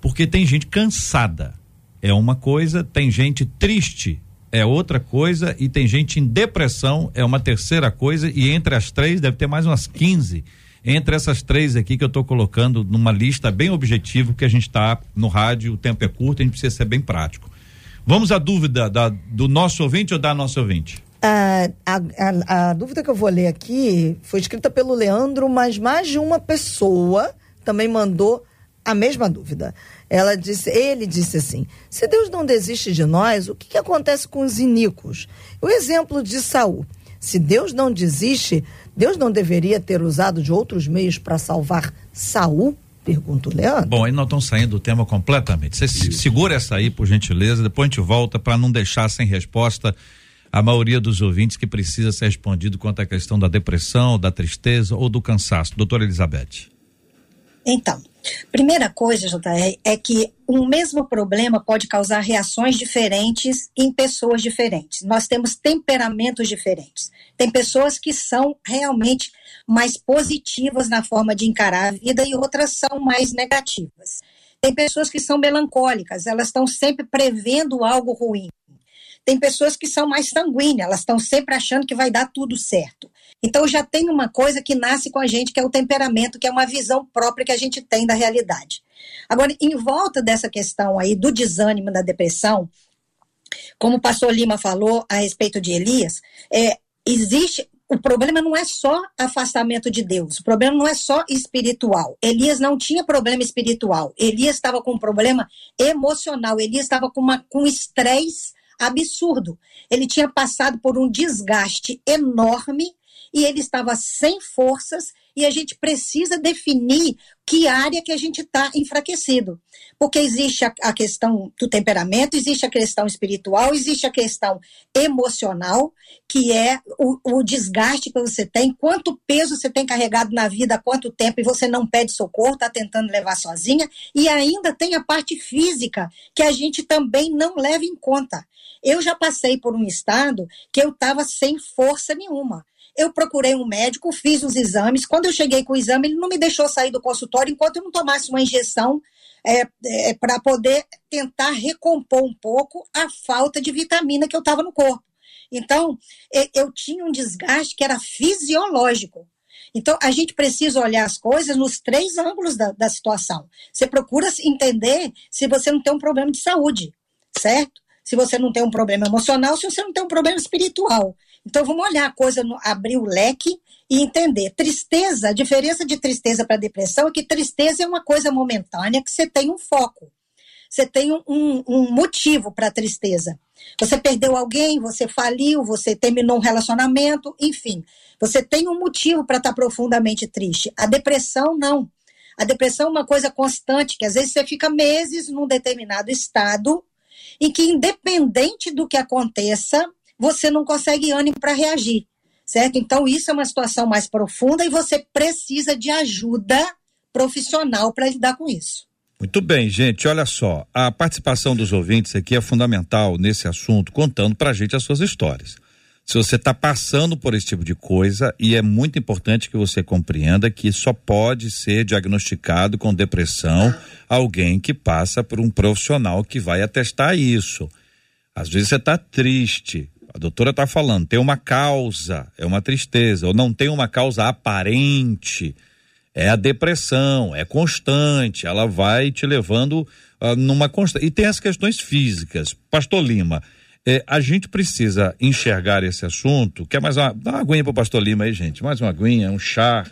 porque tem gente cansada é uma coisa, tem gente triste, é outra coisa e tem gente em depressão é uma terceira coisa e entre as três deve ter mais umas 15 entre essas três aqui que eu estou colocando numa lista bem objetiva, porque a gente está no rádio, o tempo é curto, a gente precisa ser bem prático. Vamos à dúvida da, do nosso ouvinte ou da nossa ouvinte? A, a, a, dúvida que eu vou ler aqui foi escrita pelo Leandro, mas mais de uma pessoa também mandou a mesma dúvida. Ela disse, ele disse assim: se Deus não desiste de nós, o que, que acontece com os iníquos? O exemplo de Saul. Se Deus não desiste, Deus não deveria ter usado de outros meios para salvar Saul? Pergunta o Leandro. Bom, aí nós estamos saindo do tema completamente. Você segura essa aí, por gentileza, depois a gente volta para não deixar sem resposta a maioria dos ouvintes que precisa ser respondido quanto à questão da depressão, da tristeza ou do cansaço. Doutora Elizabeth. Então, primeira coisa, JR, é que um mesmo problema pode causar reações diferentes em pessoas diferentes. Nós temos temperamentos diferentes. Tem pessoas que são realmente mais positivas na forma de encarar a vida e outras são mais negativas. Tem pessoas que são melancólicas, elas estão sempre prevendo algo ruim. Tem pessoas que são mais sanguíneas, elas estão sempre achando que vai dar tudo certo. Então já tem uma coisa que nasce com a gente, que é o temperamento, que é uma visão própria que a gente tem da realidade. Agora, em volta dessa questão aí do desânimo, da depressão, como o pastor Lima falou a respeito de Elias, é, existe. O problema não é só afastamento de Deus, o problema não é só espiritual. Elias não tinha problema espiritual, Elias estava com um problema emocional, Elias estava com, uma, com estresse absurdo. Ele tinha passado por um desgaste enorme e ele estava sem forças e a gente precisa definir que área que a gente está enfraquecido. Porque existe a, a, questão do temperamento, existe a questão espiritual, existe a questão emocional, que é o, o desgaste que você tem, quanto peso você tem carregado na vida há quanto tempo e você não pede socorro, está tentando levar sozinha, e ainda tem a parte física, que a gente também não leva em conta. Eu já passei por um estado que eu estava sem força nenhuma. Eu procurei um médico, fiz os exames. Quando eu cheguei com o exame, ele não me deixou sair do consultório enquanto eu não tomasse uma injeção é, é, para poder tentar recompor um pouco a falta de vitamina que eu estava no corpo. Então, eu tinha um desgaste que era fisiológico. Então, a gente precisa olhar as coisas nos três ângulos da, da situação. Você procura entender se você não tem um problema de saúde, certo? Se você não tem um problema emocional, se você não tem um problema espiritual. Então vamos olhar a coisa, abrir o leque e entender. Tristeza, a diferença de tristeza para depressão é que tristeza é uma coisa momentânea que você tem um foco. Você tem um, um motivo para tristeza. Você perdeu alguém, você faliu, você terminou um relacionamento, enfim. Você tem um motivo para estar profundamente triste. A depressão, não. A depressão é uma coisa constante, que às vezes você fica meses num determinado estado, e que, independente do que aconteça, você não consegue ânimo para reagir, certo? Então, isso é uma situação mais profunda e você precisa de ajuda profissional para lidar com isso. Muito bem, gente. Olha só, a participação dos ouvintes aqui é fundamental nesse assunto, contando para a gente as suas histórias. Se você está passando por esse tipo de coisa, e é muito importante que você compreenda que só pode ser diagnosticado com depressão alguém que passa por um profissional que vai atestar isso. Às vezes você está triste, a doutora está falando, tem uma causa, é uma tristeza, ou não tem uma causa aparente, é a depressão, é constante, ela vai te levando uh, numa constante. E tem as questões físicas. Pastor Lima, eh, a gente precisa enxergar esse assunto. Quer mais uma. Dá uma aguinha pro pastor Lima aí, gente. Mais uma aguinha, um chá,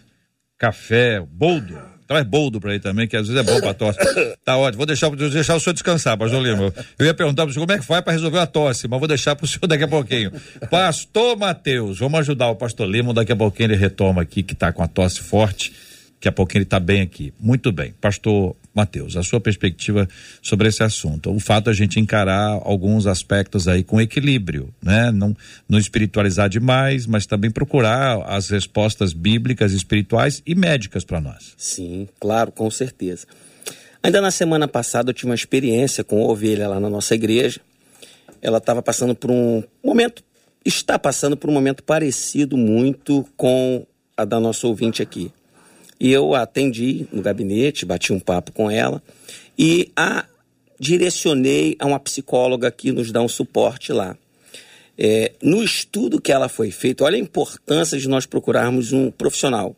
café, boldo. Traz boldo para ele também, que às vezes é bom para tosse. Tá ótimo. Vou deixar, vou deixar o senhor descansar, pastor Lima. Eu ia perguntar para o senhor como é que faz para resolver a tosse, mas vou deixar para o senhor daqui a pouquinho. Pastor Mateus, vamos ajudar o pastor Lima. Daqui a pouquinho ele retoma aqui, que está com a tosse forte. Daqui a pouquinho ele está bem aqui. Muito bem. Pastor Mateus, a sua perspectiva sobre esse assunto. O fato de a gente encarar alguns aspectos aí com equilíbrio, né? Não, não espiritualizar demais, mas também procurar as respostas bíblicas, espirituais e médicas para nós. Sim, claro, com certeza. Ainda na semana passada eu tive uma experiência com ovelha lá na nossa igreja. Ela estava passando por um momento, está passando por um momento parecido muito com a da nossa ouvinte aqui. E eu atendi no gabinete, bati um papo com ela e a direcionei a uma psicóloga que nos dá um suporte lá. é, no estudo que ela foi feito, olha a importância de nós procurarmos um profissional.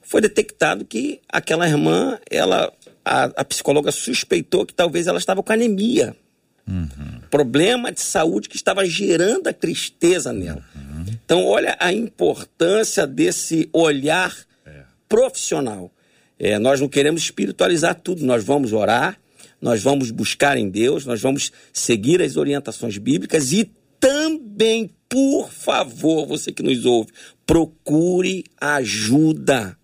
Foi detectado que aquela irmã, ela, a, a psicóloga suspeitou que talvez ela estava com anemia. Uhum. Problema de saúde que estava gerando a tristeza nela. Uhum. Então, olha a importância desse olhar. Profissional. É, nós não queremos espiritualizar tudo, nós vamos orar, nós vamos buscar em Deus, nós vamos seguir as orientações bíblicas e também, por favor, você que nos ouve, procure ajuda,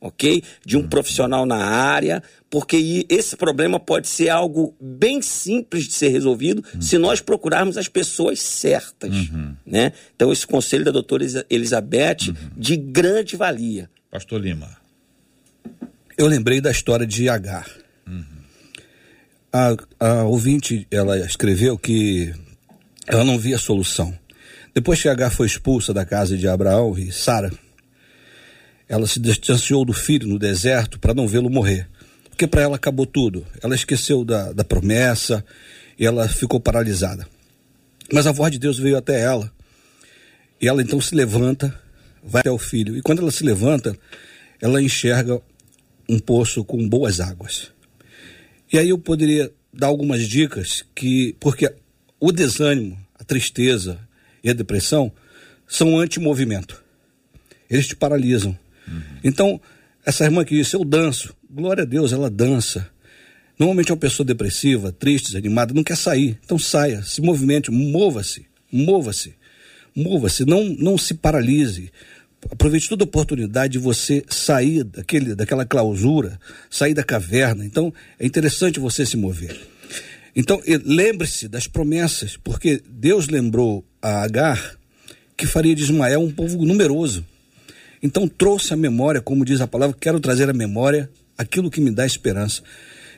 ok? De um profissional na área, porque esse problema pode ser algo bem simples de ser resolvido uhum. se nós procurarmos as pessoas certas, uhum. né? Então, esse conselho da doutora Elizabeth, uhum. de grande valia. Pastor Lima. Eu lembrei da história de Agar. Uhum. A, a ouvinte, ela escreveu que ela não via solução. Depois que Agar foi expulsa da casa de Abraão e Sara, ela se distanciou do filho no deserto para não vê-lo morrer. Porque para ela acabou tudo. Ela esqueceu da, da promessa e ela ficou paralisada. Mas a voz de Deus veio até ela. E ela então se levanta, vai até o filho. E quando ela se levanta, ela enxerga um poço com boas águas. E aí eu poderia dar algumas dicas que porque o desânimo, a tristeza e a depressão são anti-movimento. Eles te paralisam. Uhum. Então, essa irmã que disse, eu danço. Glória a Deus, ela dança. Normalmente uma pessoa depressiva, triste, desanimada, não quer sair. Então saia, se movimente, mova-se, mova-se, mova-se, não, não se paralise. Aproveite toda oportunidade de você sair daquele, daquela clausura, sair da caverna. Então é interessante você se mover. Então, lembre-se das promessas, porque Deus lembrou a Agar que faria de Ismael um povo numeroso. Então, trouxe a memória, como diz a palavra, quero trazer à memória aquilo que me dá esperança.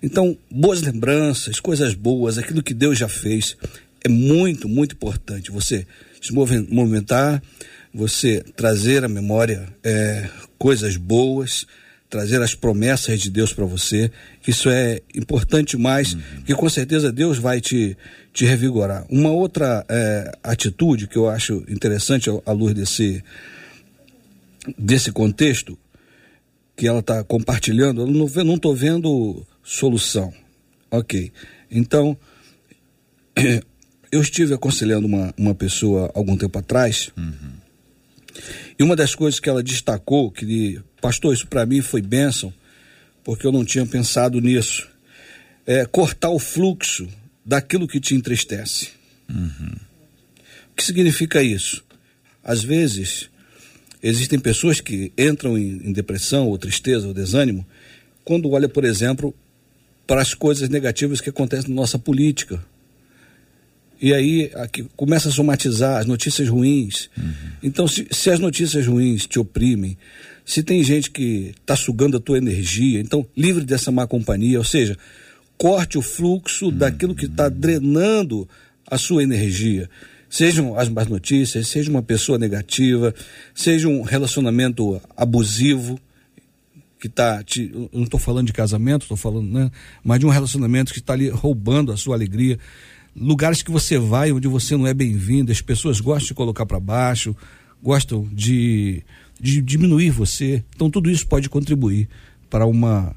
Então, boas lembranças, coisas boas, aquilo que Deus já fez, é muito, muito importante. Você se movimentar, você trazer à memória é, coisas boas, trazer as promessas de Deus para você. Isso é importante mais, uhum. que com certeza Deus vai te, te revigorar. Uma outra é, atitude que eu acho interessante à luz desse, desse contexto que ela está compartilhando, eu não estou vendo solução. Ok. Então, eu estive aconselhando uma, uma pessoa algum tempo atrás. Uhum. E uma das coisas que ela destacou, que Pastor, isso para mim foi bênção, porque eu não tinha pensado nisso. É cortar o fluxo daquilo que te entristece. Uhum. O que significa isso? Às vezes, existem pessoas que entram em, em depressão, ou tristeza, ou desânimo, quando olha, por exemplo, para as coisas negativas que acontecem na nossa política. E aí aqui, começa a somatizar as notícias ruins. Uhum. Então, se, se as notícias ruins te oprimem, se tem gente que está sugando a tua energia, então livre dessa má companhia, ou seja, corte o fluxo daquilo que está drenando a sua energia. Sejam as más notícias, seja uma pessoa negativa, seja um relacionamento abusivo, que está. Eu não estou falando de casamento, estou falando, né? Mas de um relacionamento que está ali roubando a sua alegria. Lugares que você vai onde você não é bem-vindo, as pessoas gostam de colocar para baixo, gostam de de diminuir você. Então tudo isso pode contribuir para uma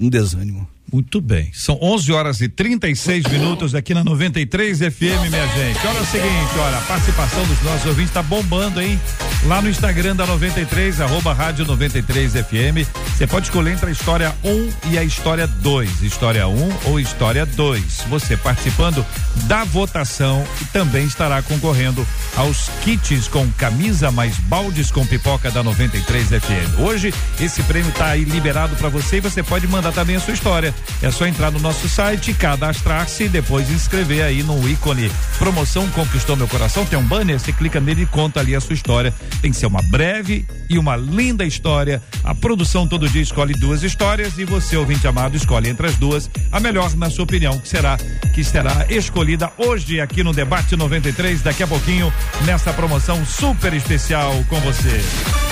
um desânimo. Muito bem. São 11 horas e 36 minutos aqui na 93 FM, minha gente. Olha o seguinte, olha, a participação dos nossos ouvintes está bombando, hein? Lá no Instagram da 93, arroba rádio 93 FM. Você pode escolher entre a história 1 um e a história 2. História 1 um ou história 2. Você participando da votação e também estará concorrendo aos kits com camisa mais baldes com pipoca da 93 FM. Hoje, esse prêmio está aí liberado para você e você pode mandar também a sua história. É só entrar no nosso site, cadastrar-se e depois inscrever aí no ícone promoção Conquistou Meu Coração. Tem um banner, você clica nele e conta ali a sua história. Tem que ser uma breve e uma linda história. A produção todo dia escolhe duas histórias e você, ouvinte amado, escolhe entre as duas a melhor, na sua opinião, que será que será escolhida hoje aqui no Debate 93, daqui a pouquinho, nessa promoção super especial com você.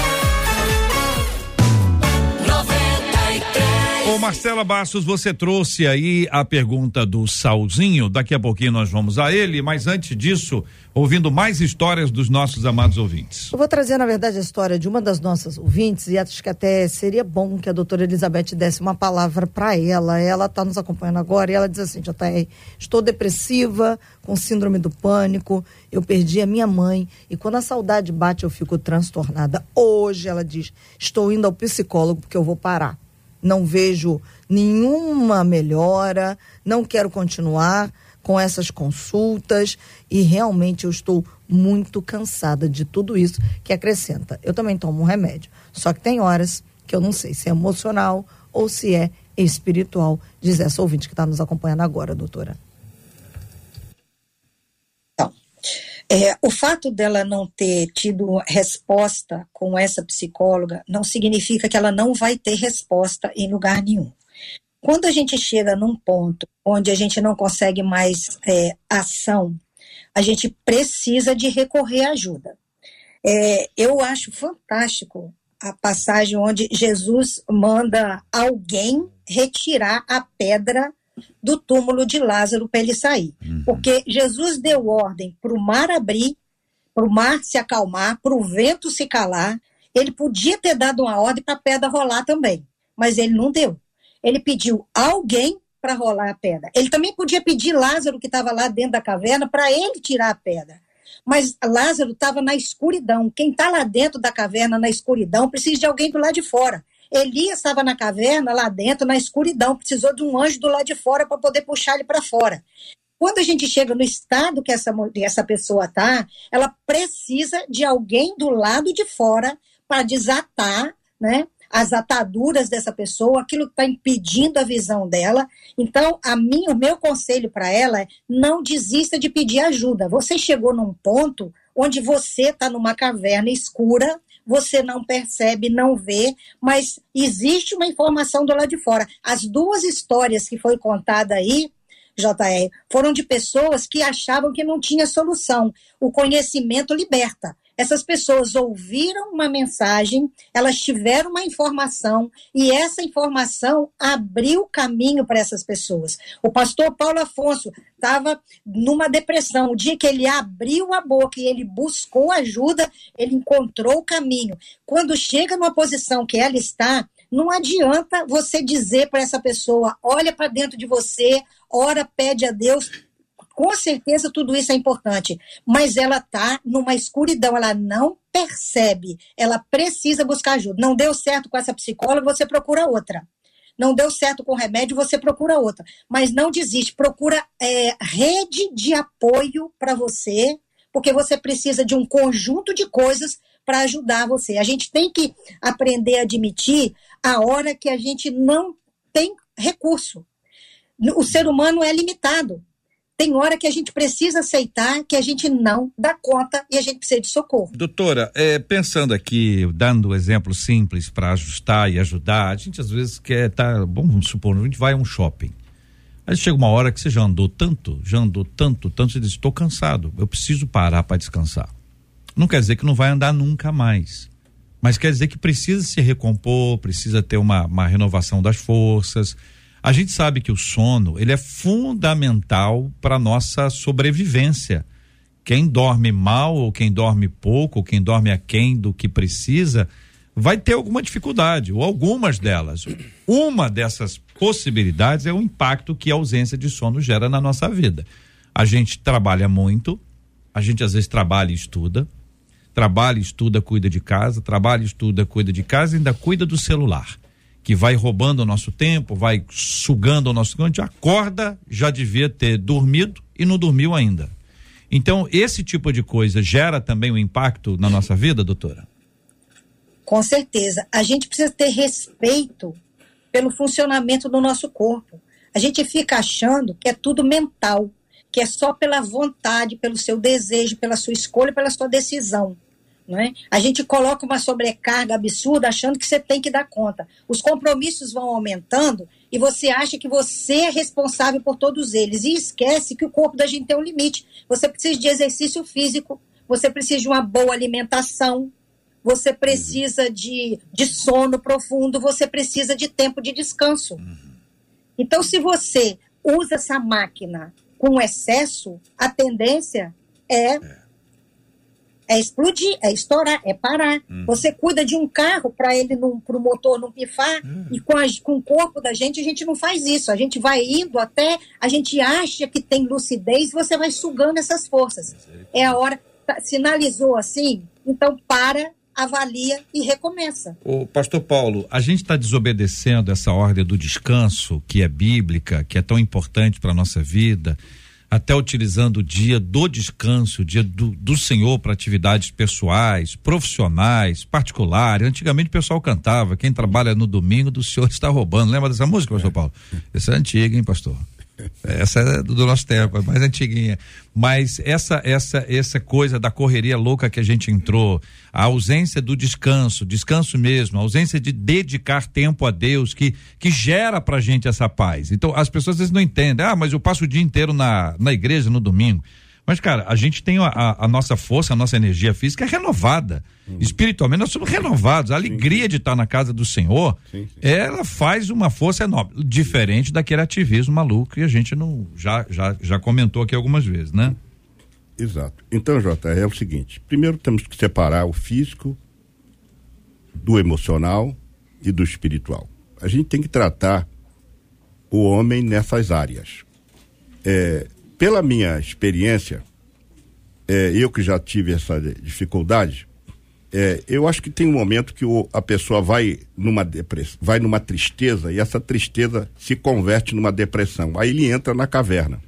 Marcela Bastos, você trouxe aí a pergunta do Salzinho, daqui a pouquinho nós vamos a ele, mas antes disso, ouvindo mais histórias dos nossos amados ouvintes. Eu vou trazer, na verdade, a história de uma das nossas ouvintes e acho que até seria bom que a doutora Elizabeth desse uma palavra para ela. Ela está nos acompanhando agora e ela diz assim, JR, estou depressiva, com síndrome do pânico, eu perdi a minha mãe e quando a saudade bate eu fico transtornada. Hoje, ela diz, estou indo ao psicólogo porque eu vou parar não vejo nenhuma melhora, não quero continuar com essas consultas e realmente eu estou muito cansada de tudo isso que acrescenta. Eu também tomo um remédio, só que tem horas que eu não sei se é emocional ou se é espiritual, diz essa ouvinte que está nos acompanhando agora, doutora. É, o fato dela não ter tido resposta com essa psicóloga não significa que ela não vai ter resposta em lugar nenhum. Quando a gente chega num ponto onde a gente não consegue mais é, ação, a gente precisa de recorrer à ajuda. É, eu acho fantástico a passagem onde Jesus manda alguém retirar a pedra do túmulo de Lázaro para ele sair. Uhum. Porque Jesus deu ordem para o mar abrir, para o mar se acalmar, para o vento se calar. Ele podia ter dado uma ordem para a pedra rolar também, mas ele não deu. Ele pediu alguém para rolar a pedra. Ele também podia pedir Lázaro, que estava lá dentro da caverna, para ele tirar a pedra. Mas Lázaro estava na escuridão. Quem está lá dentro da caverna, na escuridão, precisa de alguém do lado de fora. Elias estava na caverna, lá dentro, na escuridão, precisou de um anjo do lado de fora para poder puxar ele para fora. Quando a gente chega no estado que essa, essa pessoa está, ela precisa de alguém do lado de fora para desatar né, as ataduras dessa pessoa, aquilo que está impedindo a visão dela. Então, a mim, o meu conselho para ela é não desista de pedir ajuda. Você chegou num ponto onde você está numa caverna escura, você não percebe, não vê, mas existe uma informação do lado de fora. As duas histórias que foi contada aí, JR, foram de pessoas que achavam que não tinha solução. O conhecimento liberta. Essas pessoas ouviram uma mensagem, elas tiveram uma informação e essa informação abriu caminho para essas pessoas. O pastor Paulo Afonso estava numa depressão. O dia que ele abriu a boca e ele buscou ajuda, ele encontrou o caminho. Quando chega numa posição que ela está, não adianta você dizer para essa pessoa: olha para dentro de você, ora, pede a Deus com certeza tudo isso é importante, mas ela está numa escuridão, ela não percebe, ela precisa buscar ajuda. Não deu certo com essa psicóloga, você procura outra. Não deu certo com o remédio, você procura outra. Mas não desiste, procura é, rede de apoio para você, porque você precisa de um conjunto de coisas para ajudar você. A gente tem que aprender a admitir a hora que a gente não tem recurso. O ser humano é limitado tem hora que a gente precisa aceitar que a gente não dá conta e a gente precisa de socorro. Doutora, é, pensando aqui, dando exemplo simples para ajustar e ajudar, a gente às vezes quer tá, vamos supor, a gente vai a um shopping. Aí chega uma hora que você já andou tanto, já andou tanto, tanto, você diz, estou cansado, eu preciso parar para descansar. Não quer dizer que não vai andar nunca mais. Mas quer dizer que precisa se recompor, precisa ter uma, uma renovação das forças, a gente sabe que o sono, ele é fundamental para nossa sobrevivência. Quem dorme mal ou quem dorme pouco, ou quem dorme aquém do que precisa, vai ter alguma dificuldade, ou algumas delas. Uma dessas possibilidades é o impacto que a ausência de sono gera na nossa vida. A gente trabalha muito, a gente às vezes trabalha e estuda, trabalha, estuda, cuida de casa, trabalha, estuda, cuida de casa e ainda cuida do celular que vai roubando o nosso tempo, vai sugando o nosso tempo, a gente acorda, já devia ter dormido e não dormiu ainda. Então, esse tipo de coisa gera também um impacto na nossa vida, doutora? Com certeza. A gente precisa ter respeito pelo funcionamento do nosso corpo. A gente fica achando que é tudo mental, que é só pela vontade, pelo seu desejo, pela sua escolha, pela sua decisão. É? A gente coloca uma sobrecarga absurda achando que você tem que dar conta. Os compromissos vão aumentando e você acha que você é responsável por todos eles. E esquece que o corpo da gente tem um limite. Você precisa de exercício físico, você precisa de uma boa alimentação, você precisa de, de sono profundo, você precisa de tempo de descanso. Então, se você usa essa máquina com excesso, a tendência é é explodir, é estourar, é parar. Uhum. Você cuida de um carro para ele para o motor não pifar Uhum. e com, a- com o corpo da gente a gente não faz isso. A gente vai indo até a gente acha que tem lucidez, você vai sugando essas forças. É a hora tá- sinalizou assim, então para, avalia e recomeça. O pastor Paulo, a gente está desobedecendo essa ordem do descanso, que é bíblica, que é tão importante para a nossa vida, até utilizando o dia do descanso, o dia do, do Senhor para atividades pessoais, profissionais, particulares. Antigamente o pessoal cantava, quem trabalha no domingo do Senhor está roubando. Lembra dessa música, pastor Paulo? Essa é antiga, hein, pastor? Essa é do, nosso tempo, é mais antiguinha. Mas essa essa essa coisa da correria louca que a gente entrou, a ausência do descanso, descanso mesmo, a ausência de dedicar tempo a Deus que que gera pra gente essa paz. Então as pessoas às vezes não entendem. Ah, mas eu passo o dia inteiro na na igreja no domingo. Mas, cara, a gente tem a, a- nossa força, a nossa energia física é renovada. Espiritualmente, nós somos renovados. A alegria de estar na casa do Senhor, Sim, sim. ela faz uma força enorme. Diferente daquele ativismo maluco que a gente não já, já, já comentou aqui algumas vezes, né? Exato. Então, Jota, é o seguinte: primeiro temos que separar o físico do emocional e do espiritual. A gente tem que tratar o homem nessas áreas. É, pela minha experiência, é, eu que já tive essa de- dificuldade, é, eu acho que tem um momento que o- a pessoa vai numa depressão, vai numa tristeza e essa tristeza se converte numa depressão. Aí ele entra na caverna.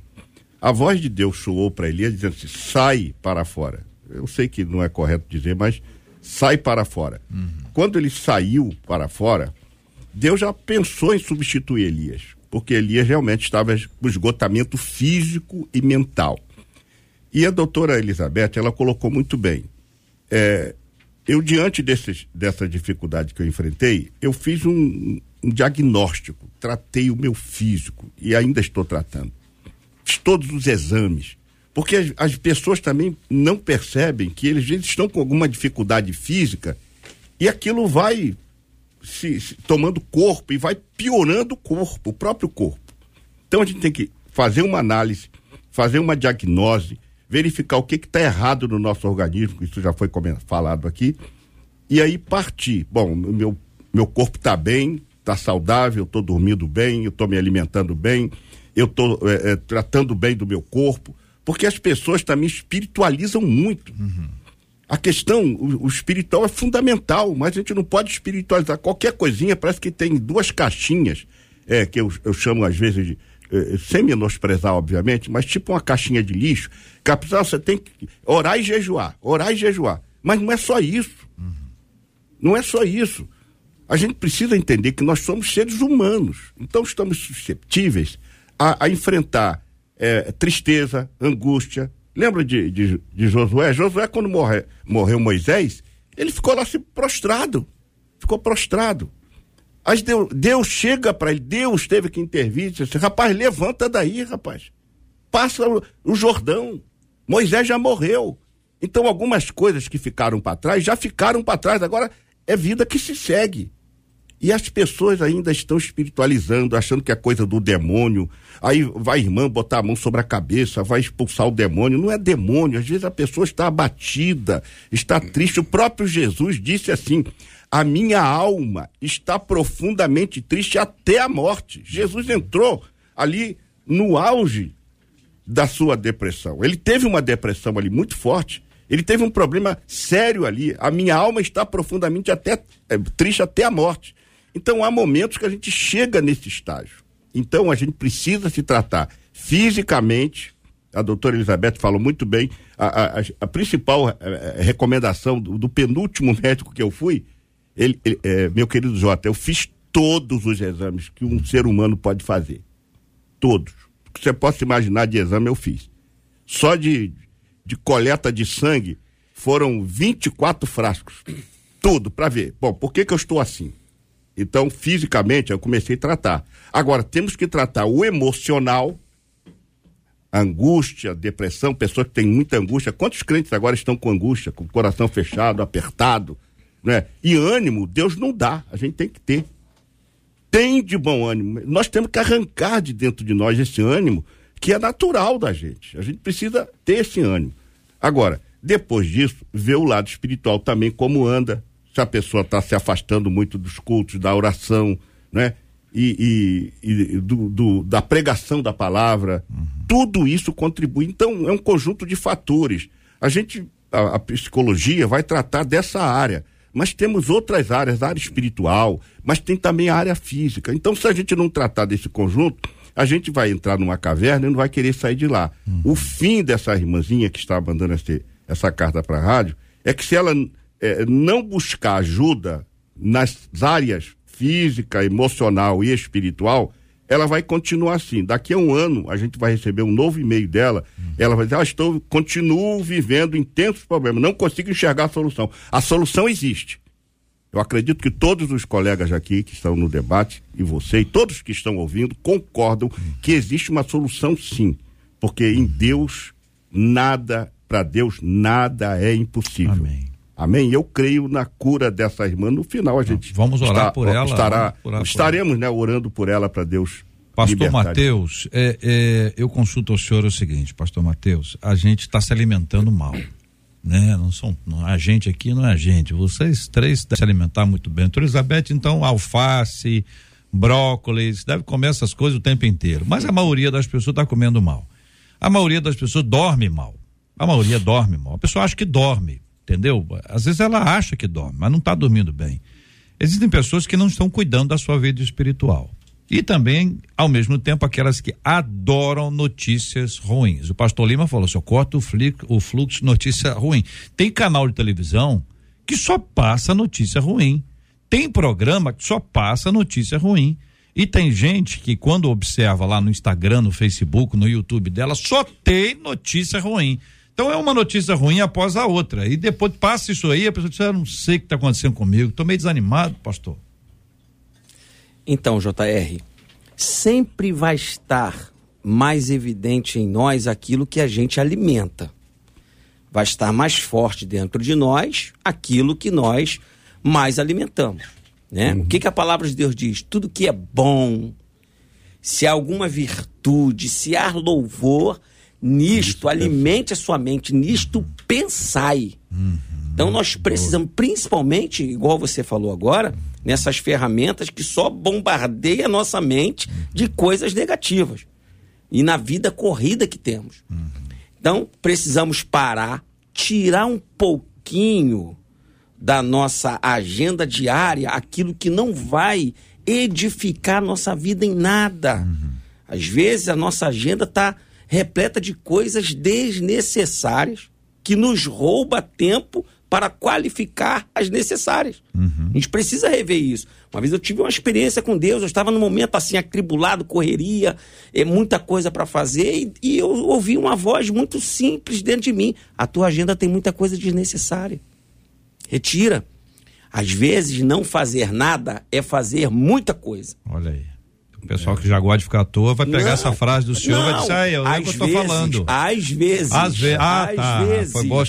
A voz de Deus soou para Elias dizendo assim: sai para fora. Eu sei que não é correto dizer, mas sai para fora. Quando ele saiu para fora, Deus já pensou em substituir Elias, porque Elias realmente estava com esgotamento físico e mental. E a doutora Elizabeth, ela colocou muito bem. É, eu, diante desses, dessa dificuldade que eu enfrentei, eu fiz um, um diagnóstico, tratei o meu físico e ainda estou tratando. Fiz todos os exames. Porque as, as pessoas também não percebem que eles, eles estão com alguma dificuldade física e aquilo vai se, se tomando corpo e vai piorando o corpo, o próprio corpo. Então a gente tem que fazer uma análise, fazer uma diagnose, verificar o que está errado no nosso organismo, isso já foi falado aqui, e aí partir. Bom, meu, meu corpo está bem, está saudável, estou dormindo bem, eu estou me alimentando bem, eu estou tratando bem do meu corpo, porque as pessoas também espiritualizam muito. A questão, o, o espiritual é fundamental, mas a gente não pode espiritualizar qualquer coisinha, parece que tem duas caixinhas, é, que eu, eu chamo às vezes de, eh, sem menosprezar, obviamente, mas tipo uma caixinha de lixo, pessoa você tem que orar e jejuar, orar e jejuar. Mas não é só isso. Não é só isso. A gente precisa entender que nós somos seres humanos. Então estamos susceptíveis a, a enfrentar eh, tristeza, angústia. Lembra de, de, de Josué? Josué, quando morre, morreu Moisés, ele ficou lá se prostrado. Ficou prostrado. Aí Deus, Deus chega para ele, Deus teve que intervir, disse assim, rapaz, levanta daí, rapaz. Passa o, o Jordão. Moisés já morreu. Então algumas coisas que ficaram para trás já ficaram para trás. Agora é vida que se segue. E as pessoas ainda estão espiritualizando, achando que é coisa do demônio. Aí vai a irmã botar a mão sobre a cabeça, vai expulsar o demônio. Não é demônio, às vezes a pessoa está abatida, está triste. O próprio Jesus disse assim: a minha alma está profundamente triste até a morte. Jesus entrou ali no auge da sua depressão. Ele teve uma depressão ali muito forte. Ele teve um problema sério ali. A minha alma está profundamente até é, triste até a morte. Então há momentos que a gente chega nesse estágio. Então a gente precisa se tratar fisicamente. A doutora Elizabeth falou muito bem. A, a, a principal eh, recomendação do, do, penúltimo médico que eu fui, ele, ele, eh, meu querido Jota, eu fiz todos os exames que um ser humano pode fazer. Todos. O que você possa imaginar de exame eu fiz. Só de, de coleta de sangue foram 24 frascos. Tudo para ver. Bom, por que, que eu estou assim? Então, fisicamente, eu comecei a tratar. Agora, temos que tratar o emocional, angústia, depressão, pessoas que têm muita angústia. Quantos crentes agora estão com angústia, com o coração fechado, apertado? né? E ânimo, Deus não dá, a gente tem que ter. Tem de bom ânimo. Nós temos que arrancar de dentro de nós esse ânimo que é natural da gente. A gente precisa ter esse ânimo. Agora, depois disso, ver o lado espiritual também, como anda, se a pessoa está se afastando muito dos cultos, da oração, né? E, e, e do, do, da pregação da palavra, uhum. tudo isso contribui. Então, é um conjunto de fatores. A gente, a, a psicologia vai tratar dessa área mas temos outras áreas, a área espiritual, mas tem também a área física. Então, se a gente não tratar desse conjunto, a gente vai entrar numa caverna e não vai querer sair de lá. Uhum. O fim dessa irmãzinha que está mandando esse, essa carta para a rádio é que se ela é, não buscar ajuda nas áreas física, emocional e espiritual, ela vai continuar assim. Daqui a um ano, a gente vai receber um novo e-mail dela. Uhum. Ela vai dizer: ah, estou, continuo vivendo intensos problemas, não consigo enxergar a solução. A solução existe. Eu acredito que todos os colegas aqui que estão no debate, e você, e todos que estão ouvindo, concordam uhum. que existe uma solução sim. Porque em Deus, nada, para Deus, nada é impossível. Amém. Amém? Eu creio na cura dessa irmã. No final a gente vamos orar está, por ela. Estará, orar estaremos, por né, orando por ela para Deus. Pastor Mateus, é, é, eu consulto ao senhor o seguinte, Pastor Mateus, a gente está se alimentando mal, né? Não são, não, a gente aqui não é a gente. Vocês três devem se alimentar muito bem. Doutora Elizabeth, então, alface, brócolis, deve comer essas coisas o tempo inteiro. Mas a maioria das pessoas está comendo mal. A maioria das pessoas dorme mal. A maioria dorme mal. A pessoa acha que dorme entendeu? Às vezes ela acha que dorme, mas não está dormindo bem. Existem pessoas que não estão cuidando da sua vida espiritual. E também, ao mesmo tempo, aquelas que adoram notícias ruins. O pastor Lima falou: só corta o, o fluxo de notícia ruim. Tem canal de televisão que só passa notícia ruim. Tem programa que só passa notícia ruim. E tem gente que, quando observa lá no Instagram, no Facebook, no YouTube dela, só tem notícia ruim. Então é uma notícia ruim após a outra. E depois passa isso aí, a pessoa diz: Eu não sei o que está acontecendo comigo, estou meio desanimado, pastor. Então, JR, sempre vai estar mais evidente em nós aquilo que a gente alimenta. Vai estar mais forte dentro de nós aquilo que nós mais alimentamos. Né? Uhum. O que, que a palavra de Deus diz? Tudo que é bom, se há alguma virtude, se há louvor, Nisto, alimente a sua mente, nisto pensai. Uhum. Então nós precisamos, principalmente, igual você falou agora, nessas ferramentas que só bombardeiam a nossa mente de coisas negativas. E na vida corrida que temos. Uhum. Então precisamos parar, tirar um pouquinho da nossa agenda diária aquilo que não vai edificar nossa vida em nada. Uhum. Às vezes a nossa agenda está repleta de coisas desnecessárias que nos rouba tempo para qualificar as necessárias. Uhum. A gente precisa rever isso. Uma vez eu tive uma experiência com Deus, eu estava num momento assim, atribulado, correria, é, muita coisa para fazer, e, e, eu ouvi uma voz muito simples dentro de mim: a tua agenda tem muita coisa desnecessária. Retira. Às vezes, não fazer nada é fazer muita coisa. Olha aí. O pessoal que já gosta de ficar à toa vai pegar não, essa frase do senhor e vai dizer, ah, eu, é que eu tô falando. Às vezes. Às, ve ah, às tá, vezes. Foi bom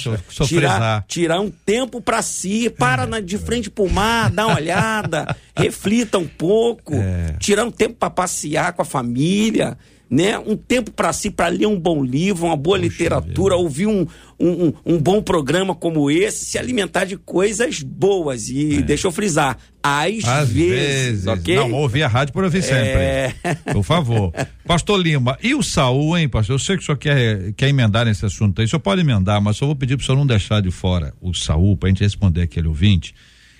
tirar, tirar um tempo para si, para na, de frente pro mar, dá uma olhada, reflita um pouco, é. tirar um tempo para passear com a família né? Um tempo para si, para ler um bom livro, uma boa Puxa literatura, vida. ouvir um, um, um, bom programa como esse, se alimentar de coisas boas. E é. deixa eu frisar, às, às vezes, vezes. ok? Não, ouvir a rádio por ouvir sempre. É... Por favor. pastor Lima, e o Saul, hein, pastor? Eu sei que o senhor quer, quer emendar nesse assunto aí, o senhor pode emendar, mas só vou pedir para o senhor não deixar de fora o Saul, para a gente responder aquele ouvinte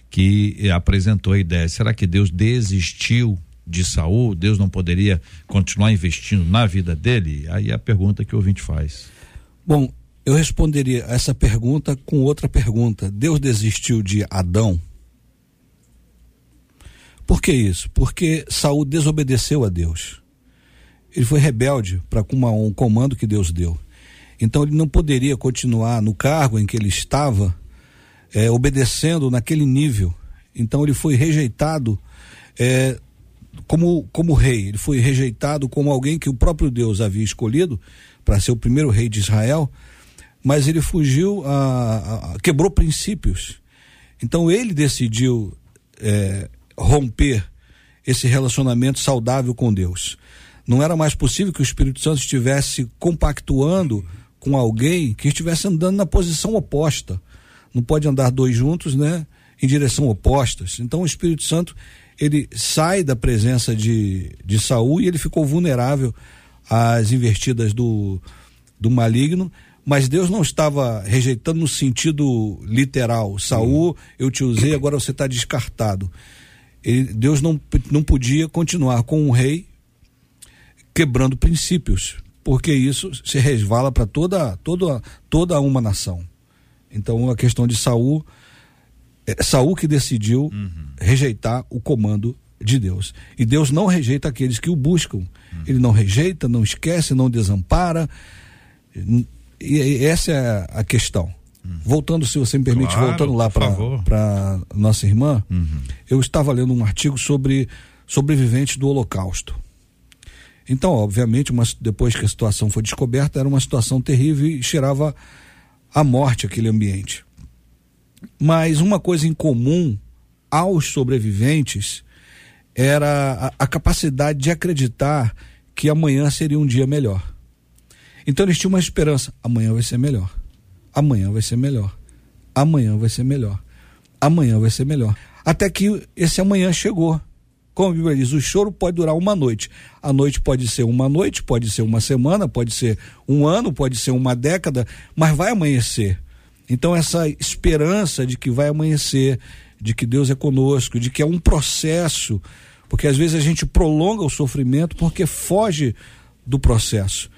que apresentou a ideia. Será que Deus desistiu de Saul, Deus não poderia continuar investindo na vida dele? Aí é a pergunta que o ouvinte faz. Bom, eu responderia essa pergunta com outra pergunta. Deus desistiu de Adão? Por que isso? Porque Saul desobedeceu a Deus. Ele foi rebelde para um comando que Deus deu. Então ele não poderia continuar no cargo em que ele estava, é, obedecendo naquele nível. Então ele foi rejeitado é, como, como rei. Ele foi rejeitado como alguém que o próprio Deus havia escolhido para ser o primeiro rei de Israel, mas ele fugiu, a, a, quebrou princípios. Então ele decidiu é, romper esse relacionamento saudável com Deus. Não era mais possível que o Espírito Santo estivesse compactuando com alguém que estivesse andando na posição oposta. Não pode andar dois juntos, né? Em direção opostas. Então o Espírito Santo ele sai da presença de, de Saul e ele ficou vulnerável às investidas do, do maligno mas Deus não estava rejeitando no sentido literal. Saul, eu te usei, agora você está descartado. Ele, Deus não, não podia continuar com um rei quebrando princípios, porque isso se resvala para toda, toda, toda uma nação. Então a questão de Saul, Saul que decidiu uhum. rejeitar o comando de Deus. E Deus não rejeita aqueles que o buscam. Uhum. Ele não rejeita, não esquece, não desampara e essa é a questão. Uhum. Voltando, se você me permite, claro, voltando lá para nossa irmã, uhum. eu estava lendo um artigo sobre sobreviventes do Holocausto. Então, obviamente, uma, depois que a situação foi descoberta, era uma situação terrível e cheirava a morte aquele ambiente. Mas uma coisa em comum aos sobreviventes era a, a capacidade de acreditar que amanhã seria um dia melhor. Então eles tinham uma esperança: amanhã vai ser melhor. Amanhã vai ser melhor. Amanhã vai ser melhor. Amanhã vai ser melhor. Até que esse amanhã chegou. Como a Bíblia diz, o choro pode durar uma noite. A noite pode ser uma noite, pode ser uma semana, pode ser um ano, pode ser uma década, mas vai amanhecer. Então, essa esperança de que vai amanhecer, de que Deus é conosco, de que é um processo, porque às vezes a gente prolonga o sofrimento porque foge do processo.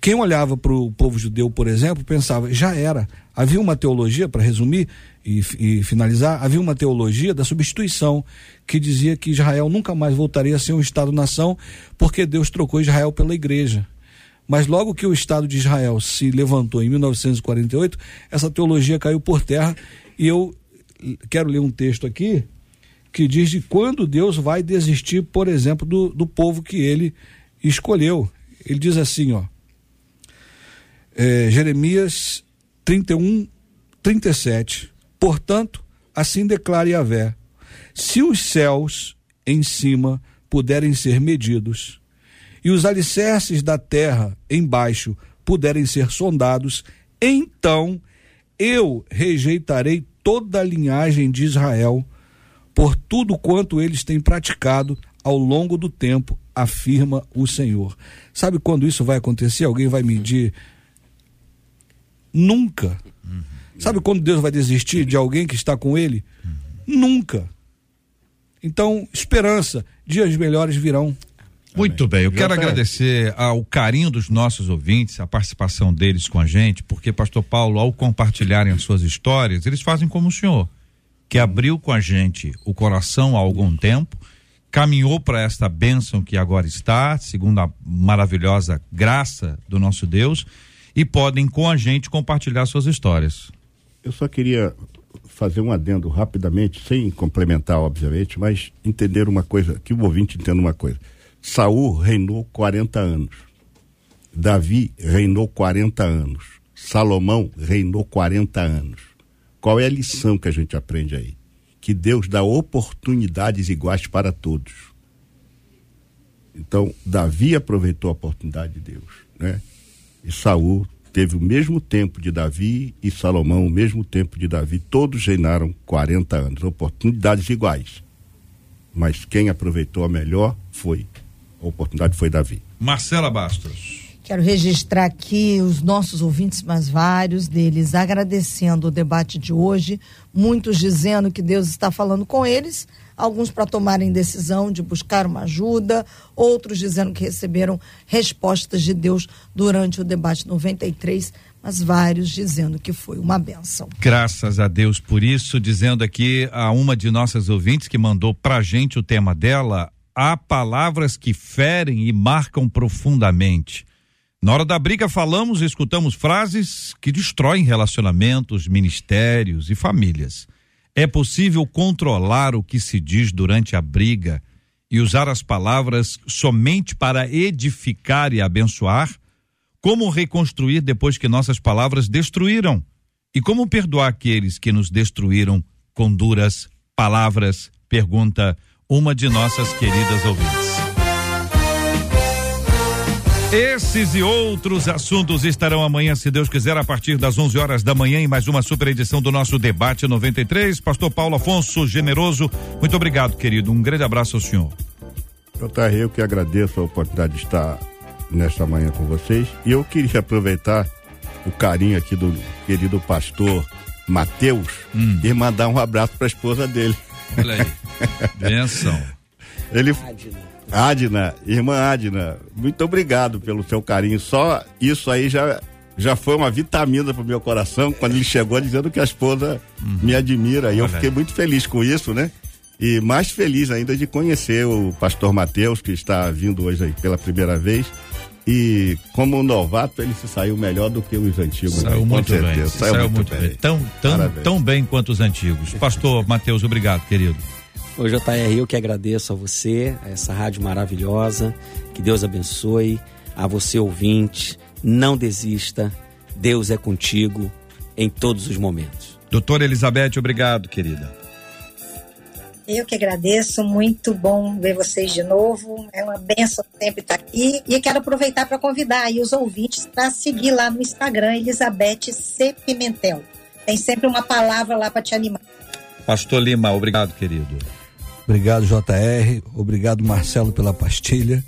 Quem olhava para o povo judeu, por exemplo, pensava, já era. Havia uma teologia, para resumir e, e, finalizar, havia uma teologia da substituição, que dizia que Israel nunca mais voltaria a ser um Estado-nação, porque Deus trocou Israel pela igreja. Mas logo que o Estado de Israel se levantou em 1948, essa teologia caiu por terra. E eu quero ler um texto aqui que diz de quando Deus vai desistir, por exemplo, do, do povo que ele escolheu. Ele diz assim, ó é, Jeremias 31, 37. Portanto, assim declara Yahvé: se os céus em cima puderem ser medidos, e os alicerces da terra embaixo puderem ser sondados, então eu rejeitarei toda a linhagem de Israel por tudo quanto eles têm praticado ao longo do tempo, afirma o Senhor. Sabe quando isso vai acontecer? Alguém vai medir Nunca. Sabe quando Deus vai desistir de alguém que está com ele? Nunca. Então, esperança, dias melhores virão. Muito bem, eu quero agradecer ao carinho dos nossos ouvintes, a participação deles com a gente, porque Pastor Paulo, ao compartilharem as suas histórias, eles fazem como o senhor, que abriu com a gente o coração há algum tempo, caminhou para esta bênção que agora está, segundo a maravilhosa graça do nosso Deus, e podem com a gente compartilhar suas histórias. Eu só queria fazer um adendo rapidamente, sem complementar, obviamente, mas entender uma coisa, que o ouvinte entenda uma coisa. Saul reinou 40 anos. Davi reinou 40 anos. Salomão reinou 40 anos. Qual é a lição que a gente aprende aí? Que Deus dá oportunidades iguais para todos. Então, Davi aproveitou a oportunidade de Deus, né? E Saul teve o mesmo tempo de Davi e Salomão, o mesmo tempo de Davi, todos reinaram 40 anos, oportunidades iguais. Mas quem aproveitou a melhor foi, a oportunidade foi Davi. Marcela Bastos. Quero registrar aqui os nossos ouvintes, mas vários deles, agradecendo o debate de hoje, muitos dizendo que Deus está falando com eles, alguns para tomarem decisão de buscar uma ajuda, outros dizendo que receberam respostas de Deus durante o debate 93, mas vários dizendo que foi uma benção. Graças a Deus por isso, dizendo aqui a uma de nossas ouvintes que mandou pra gente o tema dela, há palavras que ferem e marcam profundamente. Na hora da briga falamos e escutamos frases que destroem relacionamentos, ministérios e famílias. É possível controlar o que se diz durante a briga e usar as palavras somente para edificar e abençoar? Como reconstruir depois que nossas palavras destruíram? E como perdoar aqueles que nos destruíram com duras palavras? Pergunta uma de nossas queridas ouvintes. Esses e outros assuntos estarão amanhã, se Deus quiser, a partir das 11 horas da manhã, em mais uma super edição do nosso Debate 93. Pastor Paulo Afonso Generoso, muito obrigado, querido. Um grande abraço ao senhor. JR, eu que agradeço a oportunidade de estar nesta manhã com vocês. E eu queria aproveitar o carinho aqui do querido pastor Mateus hum. e mandar um abraço para a esposa dele. Olha aí. Benção. Ele. Adna, irmã Adna, muito obrigado pelo seu carinho. Só isso aí já, já foi uma vitamina pro meu coração quando ele chegou dizendo que a esposa uhum. me admira. E eu fiquei muito feliz com isso, né? E mais feliz ainda de conhecer o pastor Mateus, que está vindo hoje aí pela primeira vez. E como novato, ele se saiu melhor do que os antigos. Saiu né? muito bem. Saiu, saiu muito, muito, bem. bem. Tão, tão, tão bem quanto os antigos. Pastor Mateus, obrigado, querido. Ô JR, eu que agradeço a você, a essa rádio maravilhosa. Que Deus abençoe. A você, ouvinte, não desista. Deus é contigo em todos os momentos. Doutora Elizabeth, obrigado, querida. Eu que agradeço, muito bom ver vocês de novo. É uma benção sempre estar aqui. E quero aproveitar para convidar aí os ouvintes para seguir lá no Instagram, Elizabeth C. Pimentel. Tem sempre uma palavra lá para te animar. Pastor Lima, obrigado, querido. Obrigado, JR. Obrigado, Marcelo, pela pastilha.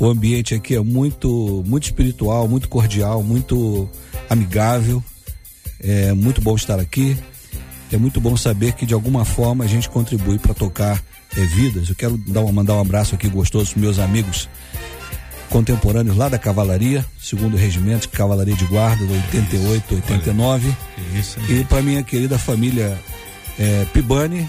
O ambiente aqui é muito, muito espiritual, muito cordial, muito amigável. É muito bom estar aqui. É muito bom saber que de alguma forma a gente contribui para tocar é, vidas. Eu quero dar uma, mandar um abraço aqui gostoso para meus amigos contemporâneos lá da Cavalaria, segundo regimento, Cavalaria de Guarda, do 88, 89. Olha, isso, e para minha querida família é, Pibani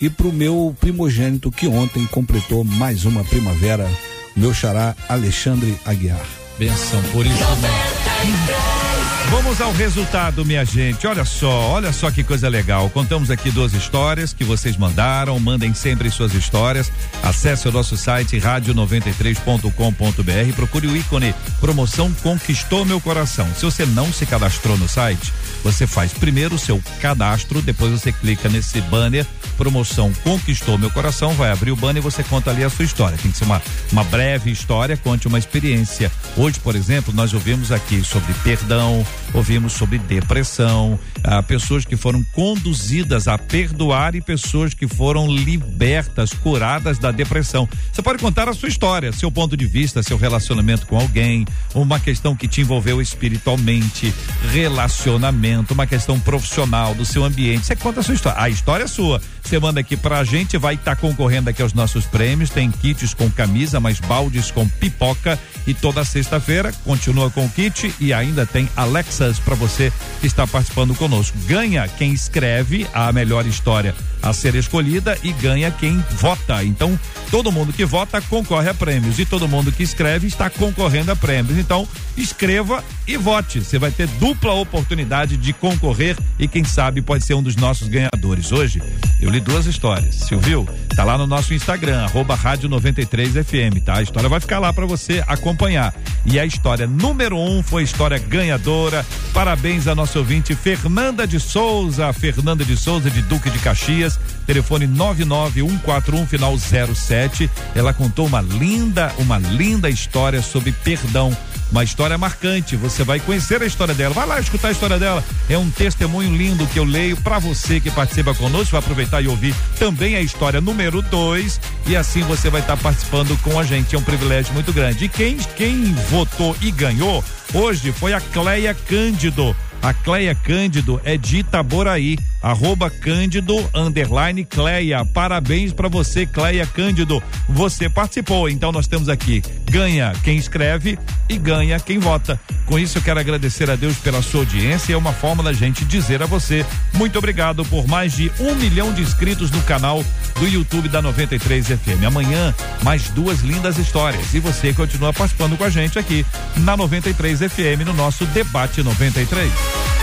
e para o meu primogênito que ontem completou mais uma primavera, meu xará Alexandre Aguiar. Benção por isso. Vamos ao resultado, minha gente. Olha só, olha só que coisa legal. Contamos aqui duas histórias que vocês mandaram. Mandem sempre suas histórias. Acesse o nosso site rádio93.com.br. Procure o ícone promoção Conquistou Meu Coração. Se você não se cadastrou no site, você faz primeiro o seu cadastro, depois você clica nesse banner promoção Conquistou Meu Coração, vai abrir o banner e você conta ali a sua história. Tem que ser uma, uma breve história, conte uma experiência. Hoje, por exemplo, nós ouvimos aqui sobre perdão, ouvimos sobre depressão, ah, pessoas que foram conduzidas a perdoar e pessoas que foram libertas, curadas da depressão. Você pode contar a sua história, seu ponto de vista, seu relacionamento com alguém, uma questão que te envolveu espiritualmente, relacionamento, uma questão profissional do seu ambiente. Você conta a sua história. A história é sua. Você manda aqui pra gente, vai estar tá concorrendo aqui aos nossos prêmios. Tem kits com camisa, mais baldes com pipoca. E toda sexta-feira continua com o kit e ainda tem Alexas para você que está participando conosco. Ganha quem escreve a melhor história a ser escolhida e ganha quem vota. Então, todo mundo que vota concorre a prêmios e todo mundo que escreve está concorrendo a prêmios. Então, escreva e vote. Você vai ter dupla oportunidade de concorrer e quem sabe pode ser um dos nossos ganhadores. Hoje, eu li duas histórias. Você ouviu? Tá lá no nosso Instagram, arroba rádio 93 FM, tá? A história vai ficar lá para você acompanhar. E a história número um foi a história ganhadora. Parabéns a nosso ouvinte Fernanda de Souza, Fernanda de Souza de Duque de Caxias, telefone 99141 final 07. Ela contou uma linda, uma linda história sobre perdão uma história marcante. Você vai conhecer a história dela. Vai lá escutar a história dela. É um testemunho lindo que eu leio para você que participa conosco. Vai aproveitar e ouvir também a história número 2 e assim você vai estar tá participando com a gente. É um privilégio muito grande. E quem quem votou e ganhou hoje foi a Cleia Cândido. A Cleia Cândido é de Itaboraí. Arroba Cândido underline Cleia. Parabéns para você, Cleia Cândido. Você participou. Então nós temos aqui ganha quem escreve e ganha quem vota. Com isso eu quero agradecer a Deus pela sua audiência. É uma forma da gente dizer a você muito obrigado por mais de um milhão de inscritos no canal do YouTube da 93 FM. Amanhã mais duas lindas histórias e você continua participando com a gente aqui na 93 FM no nosso debate 93.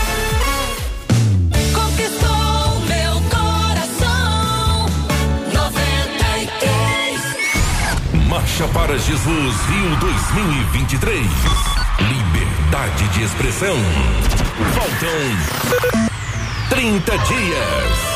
Marcha para Jesus Rio 2023. Liberdade de expressão. Faltam 30 dias.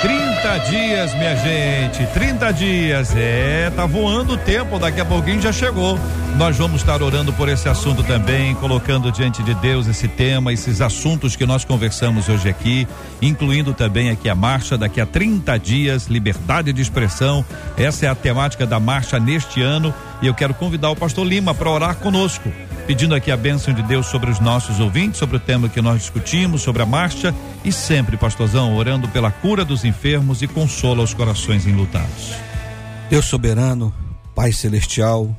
30 dias, minha gente, 30 dias. É, tá voando o tempo, daqui a pouquinho já chegou. Nós vamos estar orando por esse assunto também, colocando diante de Deus esse tema, esses assuntos que nós conversamos hoje aqui, incluindo também aqui a marcha daqui a 30 dias, liberdade de expressão. Essa é a temática da marcha neste ano e eu quero convidar o pastor Lima para orar conosco pedindo aqui a bênção de Deus sobre os nossos ouvintes, sobre o tema que nós discutimos, sobre a marcha e sempre, pastorzão, orando pela cura dos enfermos e consola os corações enlutados. Deus soberano, Pai celestial,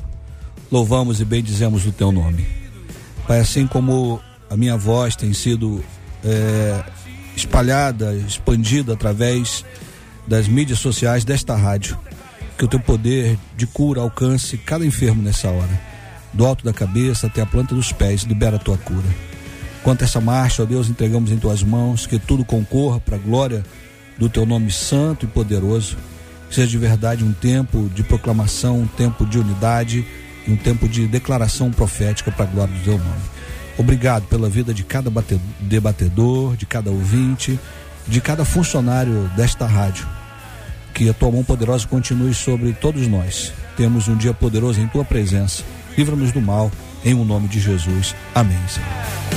louvamos e bendizemos o teu nome. Pai, assim como a minha voz tem sido é, espalhada, expandida através das mídias sociais desta rádio, que o teu poder de cura alcance cada enfermo nessa hora do alto da cabeça até a planta dos pés, libera a tua cura. Quanto a essa marcha, ó Deus, entregamos em tuas mãos, que tudo concorra para a glória do teu nome santo e poderoso. Que seja de verdade um tempo de proclamação, um tempo de unidade e um tempo de declaração profética para a glória do teu nome. Obrigado pela vida de cada debatedor, de cada ouvinte, de cada funcionário desta rádio. Que a tua mão poderosa continue sobre todos nós. Temos um dia poderoso em tua presença livra-nos do mal, em o nome de Jesus. Amém, Senhor.